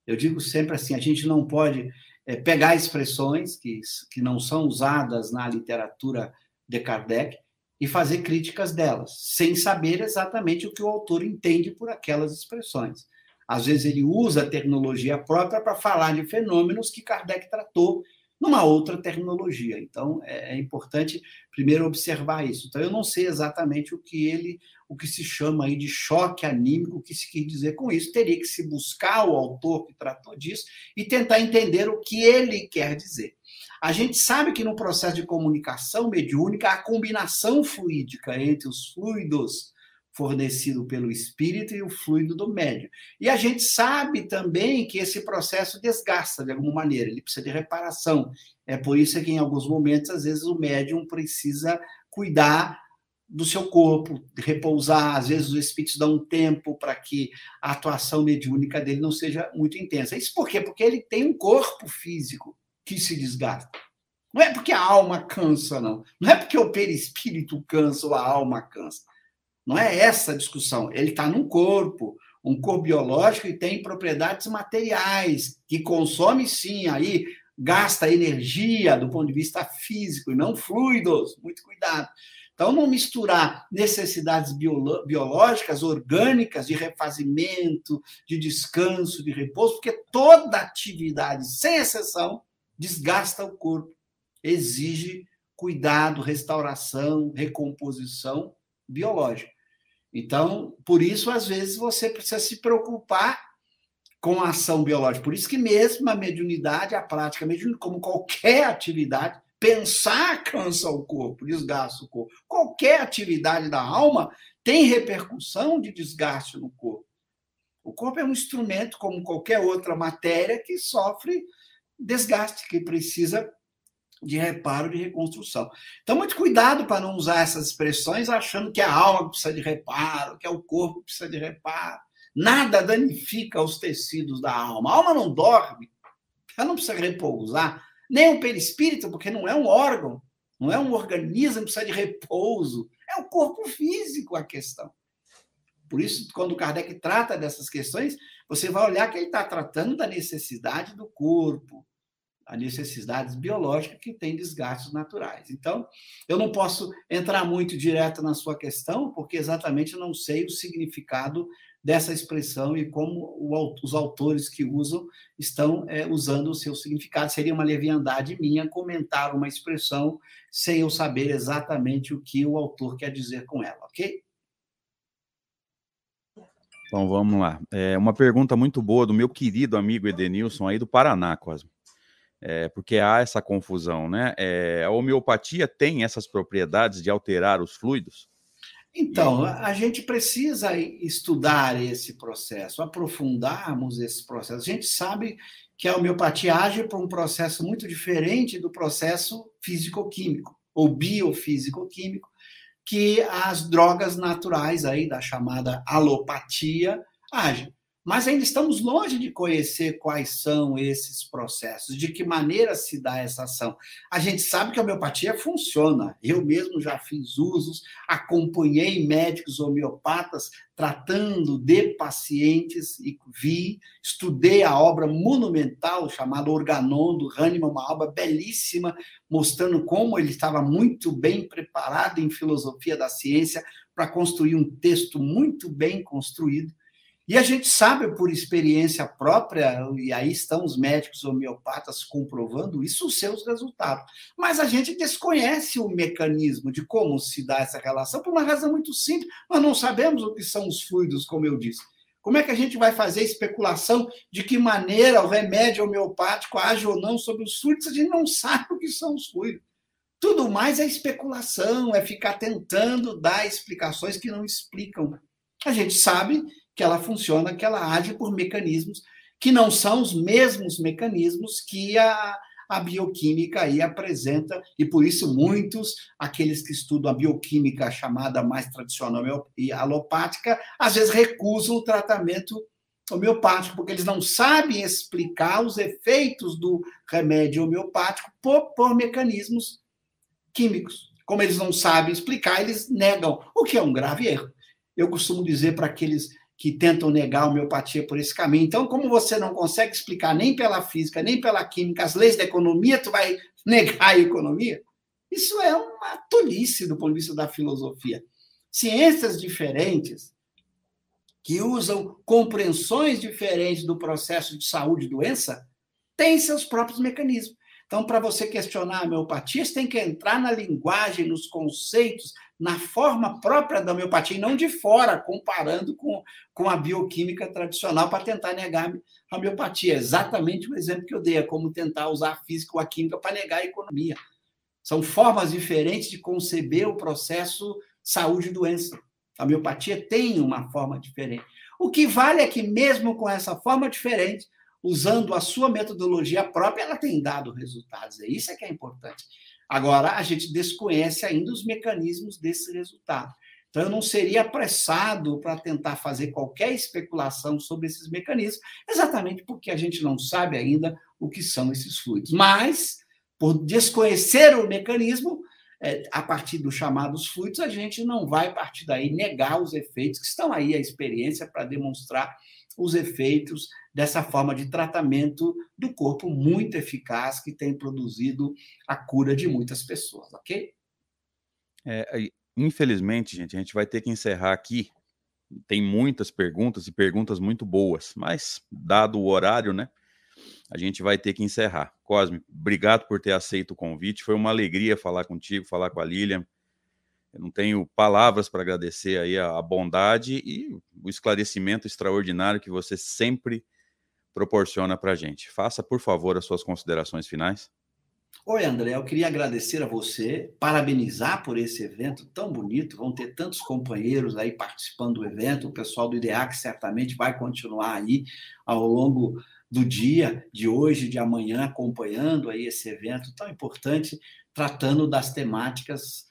Eu digo sempre assim: a gente não pode é, pegar expressões que, que não são usadas na literatura de Kardec e fazer críticas delas, sem saber exatamente o que o autor entende por aquelas expressões. Às vezes ele usa a tecnologia própria para falar de fenômenos que Kardec tratou numa outra tecnologia. Então, é, é, importante primeiro observar isso. Então, eu não sei exatamente o que ele, o que se chama aí de choque anímico, o que se quis dizer com isso. Teria que se buscar o autor que tratou disso e tentar entender o que ele quer dizer. A gente sabe que no processo de comunicação mediúnica, a combinação fluídica entre os fluidos fornecido pelo espírito e o fluido do médium. E a gente sabe também que esse processo desgasta de alguma maneira, ele precisa de reparação. É por isso que em alguns momentos, às vezes, o médium precisa cuidar do seu corpo, repousar. Às vezes, os espíritos dão um tempo para que a atuação mediúnica dele não seja muito intensa. Isso por quê? Porque ele tem um corpo físico que se desgasta. Não é porque a alma cansa, não. Não é porque o perispírito cansa ou a alma cansa. Não é essa a discussão. Ele está num corpo, um corpo biológico e tem propriedades materiais, que consome sim, aí gasta energia do ponto de vista físico e não fluidos. Muito cuidado. Então, não misturar necessidades biológicas, orgânicas, de refazimento, de descanso, de repouso, porque toda atividade, sem exceção, desgasta o corpo, exige cuidado, restauração, recomposição biológica. Então, por isso, às vezes, você precisa se preocupar com a ação biológica. Por isso que mesmo a mediunidade, a prática mediúnica, como qualquer atividade, pensar cansa o corpo, desgasta o corpo. Qualquer atividade da alma tem repercussão de desgaste no corpo. O corpo é um instrumento, como qualquer outra matéria, que sofre desgaste, que precisa de reparo, de reconstrução. Então, muito cuidado para não usar essas expressões achando que a alma precisa de reparo, que é o corpo precisa de reparo. Nada danifica os tecidos da alma. A alma não dorme, ela não precisa repousar, nem o perispírito, porque não é um órgão, não é um organismo, precisa de repouso. É o corpo físico a questão. Por isso, quando o Kardec trata dessas questões, você vai olhar que ele está tratando da necessidade do corpo, a necessidades biológicas que têm desgastes naturais. Então, eu não posso entrar muito direto na sua questão, porque exatamente não sei o significado dessa expressão e como o, os autores que usam estão é, usando o seu significado. Seria uma leviandade minha comentar uma expressão sem eu saber exatamente o que o autor quer dizer com ela, ok? Então vamos lá. É uma pergunta muito boa do meu querido amigo Edenilson aí do Paraná, Cosmo é, porque há essa confusão, né? É, a homeopatia tem essas propriedades de alterar os fluidos? Então, a gente precisa estudar esse processo, aprofundarmos esse processo. A gente sabe que a homeopatia age por um processo muito diferente do processo físico-químico ou biofísico-químico que as drogas naturais aí da chamada alopatia agem mas ainda estamos longe de conhecer quais são esses processos, de que maneira se dá essa ação. A gente sabe que a homeopatia funciona. Eu mesmo já fiz usos, acompanhei médicos homeopatas tratando de pacientes e vi, estudei a obra monumental chamada Organon do Hahnemann, uma obra belíssima, mostrando como ele estava muito bem preparado em filosofia da ciência para construir um texto muito bem construído e a gente sabe por experiência própria, e aí estão os médicos homeopatas comprovando isso, os seus resultados. Mas a gente desconhece o mecanismo de como se dá essa relação por uma razão muito simples. Nós não sabemos o que são os fluidos, como eu disse. Como é que a gente vai fazer especulação de que maneira o remédio homeopático age ou não sobre os fluidos? A gente não sabe o que são os fluidos. Tudo mais é especulação, é ficar tentando dar explicações que não explicam. A gente sabe que ela funciona, que ela age por mecanismos que não são os mesmos mecanismos que a, a bioquímica aí apresenta, e por isso muitos, aqueles que estudam a bioquímica chamada mais tradicional e alopática, às vezes recusam o tratamento homeopático, porque eles não sabem explicar os efeitos do remédio homeopático por, por mecanismos químicos. Como eles não sabem explicar, eles negam, o que é um grave erro. Eu costumo dizer para aqueles que tentam negar a homeopatia por esse caminho. Então, como você não consegue explicar nem pela física, nem pela química as leis da economia, tu vai negar a economia? Isso é uma tolice do ponto de vista da filosofia. Ciências diferentes que usam compreensões diferentes do processo de saúde e doença têm seus próprios mecanismos. Então, para você questionar a homeopatia, você tem que entrar na linguagem, nos conceitos, na forma própria da homeopatia, e não de fora, comparando com, com a bioquímica tradicional para tentar negar a homeopatia. Exatamente o exemplo que eu dei, é como tentar usar a física ou a química para negar a economia. São formas diferentes de conceber o processo saúde e doença. A homeopatia tem uma forma diferente. O que vale é que, mesmo com essa forma diferente, usando a sua metodologia própria, ela tem dado resultados. É isso que é importante. Agora, a gente desconhece ainda os mecanismos desse resultado. Então, eu não seria apressado para tentar fazer qualquer especulação sobre esses mecanismos, exatamente porque a gente não sabe ainda o que são esses fluidos. Mas, por desconhecer o mecanismo, é, a partir dos chamados fluidos, a gente não vai, a partir daí, negar os efeitos, que estão aí a experiência para demonstrar os efeitos dessa forma de tratamento do corpo muito eficaz que tem produzido a cura de muitas pessoas, ok? É, infelizmente, gente, a gente vai ter que encerrar aqui. Tem muitas perguntas e perguntas muito boas, mas dado o horário, né? A gente vai ter que encerrar. Cosme, obrigado por ter aceito o convite. Foi uma alegria falar contigo, falar com a Lilian. Eu não tenho palavras para agradecer aí a, a, bondade e o esclarecimento extraordinário que você sempre proporciona para a gente. Faça, por favor, as suas considerações finais. Oi, André, eu queria agradecer a você, parabenizar por esse evento tão bonito. Vão ter tantos companheiros aí participando do evento. O pessoal do IDEAC certamente vai continuar aí ao longo do dia, de hoje, de amanhã, acompanhando aí esse evento tão importante, tratando das temáticas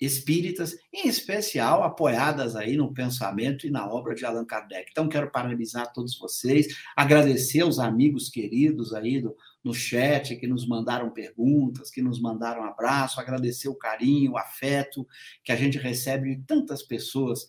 espíritas, em especial apoiadas aí no pensamento e na obra de Allan Kardec. Então, quero parabenizar todos vocês, agradecer aos amigos queridos aí do, no chat que nos mandaram perguntas, que nos mandaram abraço, agradecer o carinho, o afeto que a gente recebe de tantas pessoas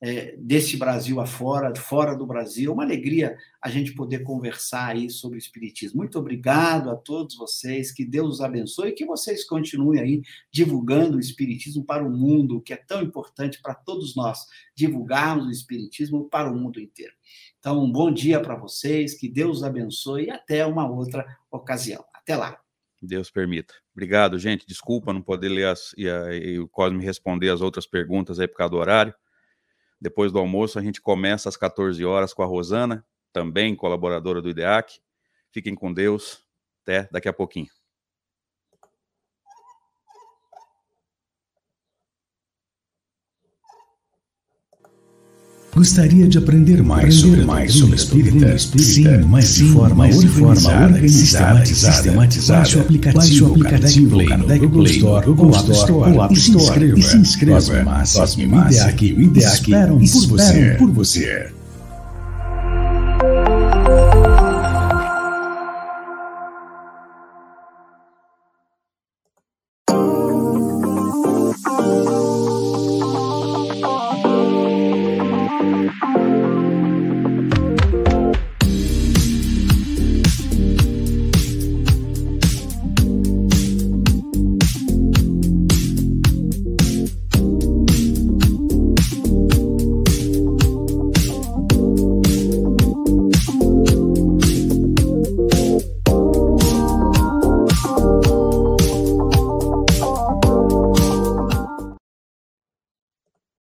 é, desse Brasil afora, fora do Brasil. Uma alegria a gente poder conversar aí sobre Espiritismo. Muito obrigado a todos vocês, que Deus os abençoe e que vocês continuem aí divulgando o Espiritismo para o mundo, que é tão importante para todos nós, divulgarmos o Espiritismo para o mundo inteiro. Então, um bom dia para vocês, que Deus os abençoe e até uma outra ocasião. Até lá. Deus permita. Obrigado, gente. Desculpa não poder ler as, e, e o Cosme responder as outras perguntas aí por causa do horário. Depois do almoço, a gente começa às 14 horas com a Rosana, também colaboradora do IDEAC. Fiquem com Deus. Até daqui a pouquinho. Gostaria de aprender mais aprender sobre mais sobre espírita? espírita? Sim, mas de forma, de forma organizada, sistematizada. Baixe o aplicativo, Baixe o aplicativo Play no Google, Google Store, Google App Store, Store, e se inscreva. E se inscreva. Cosme Massa e o IDEAC, IDEAC esperam, por, você. por você.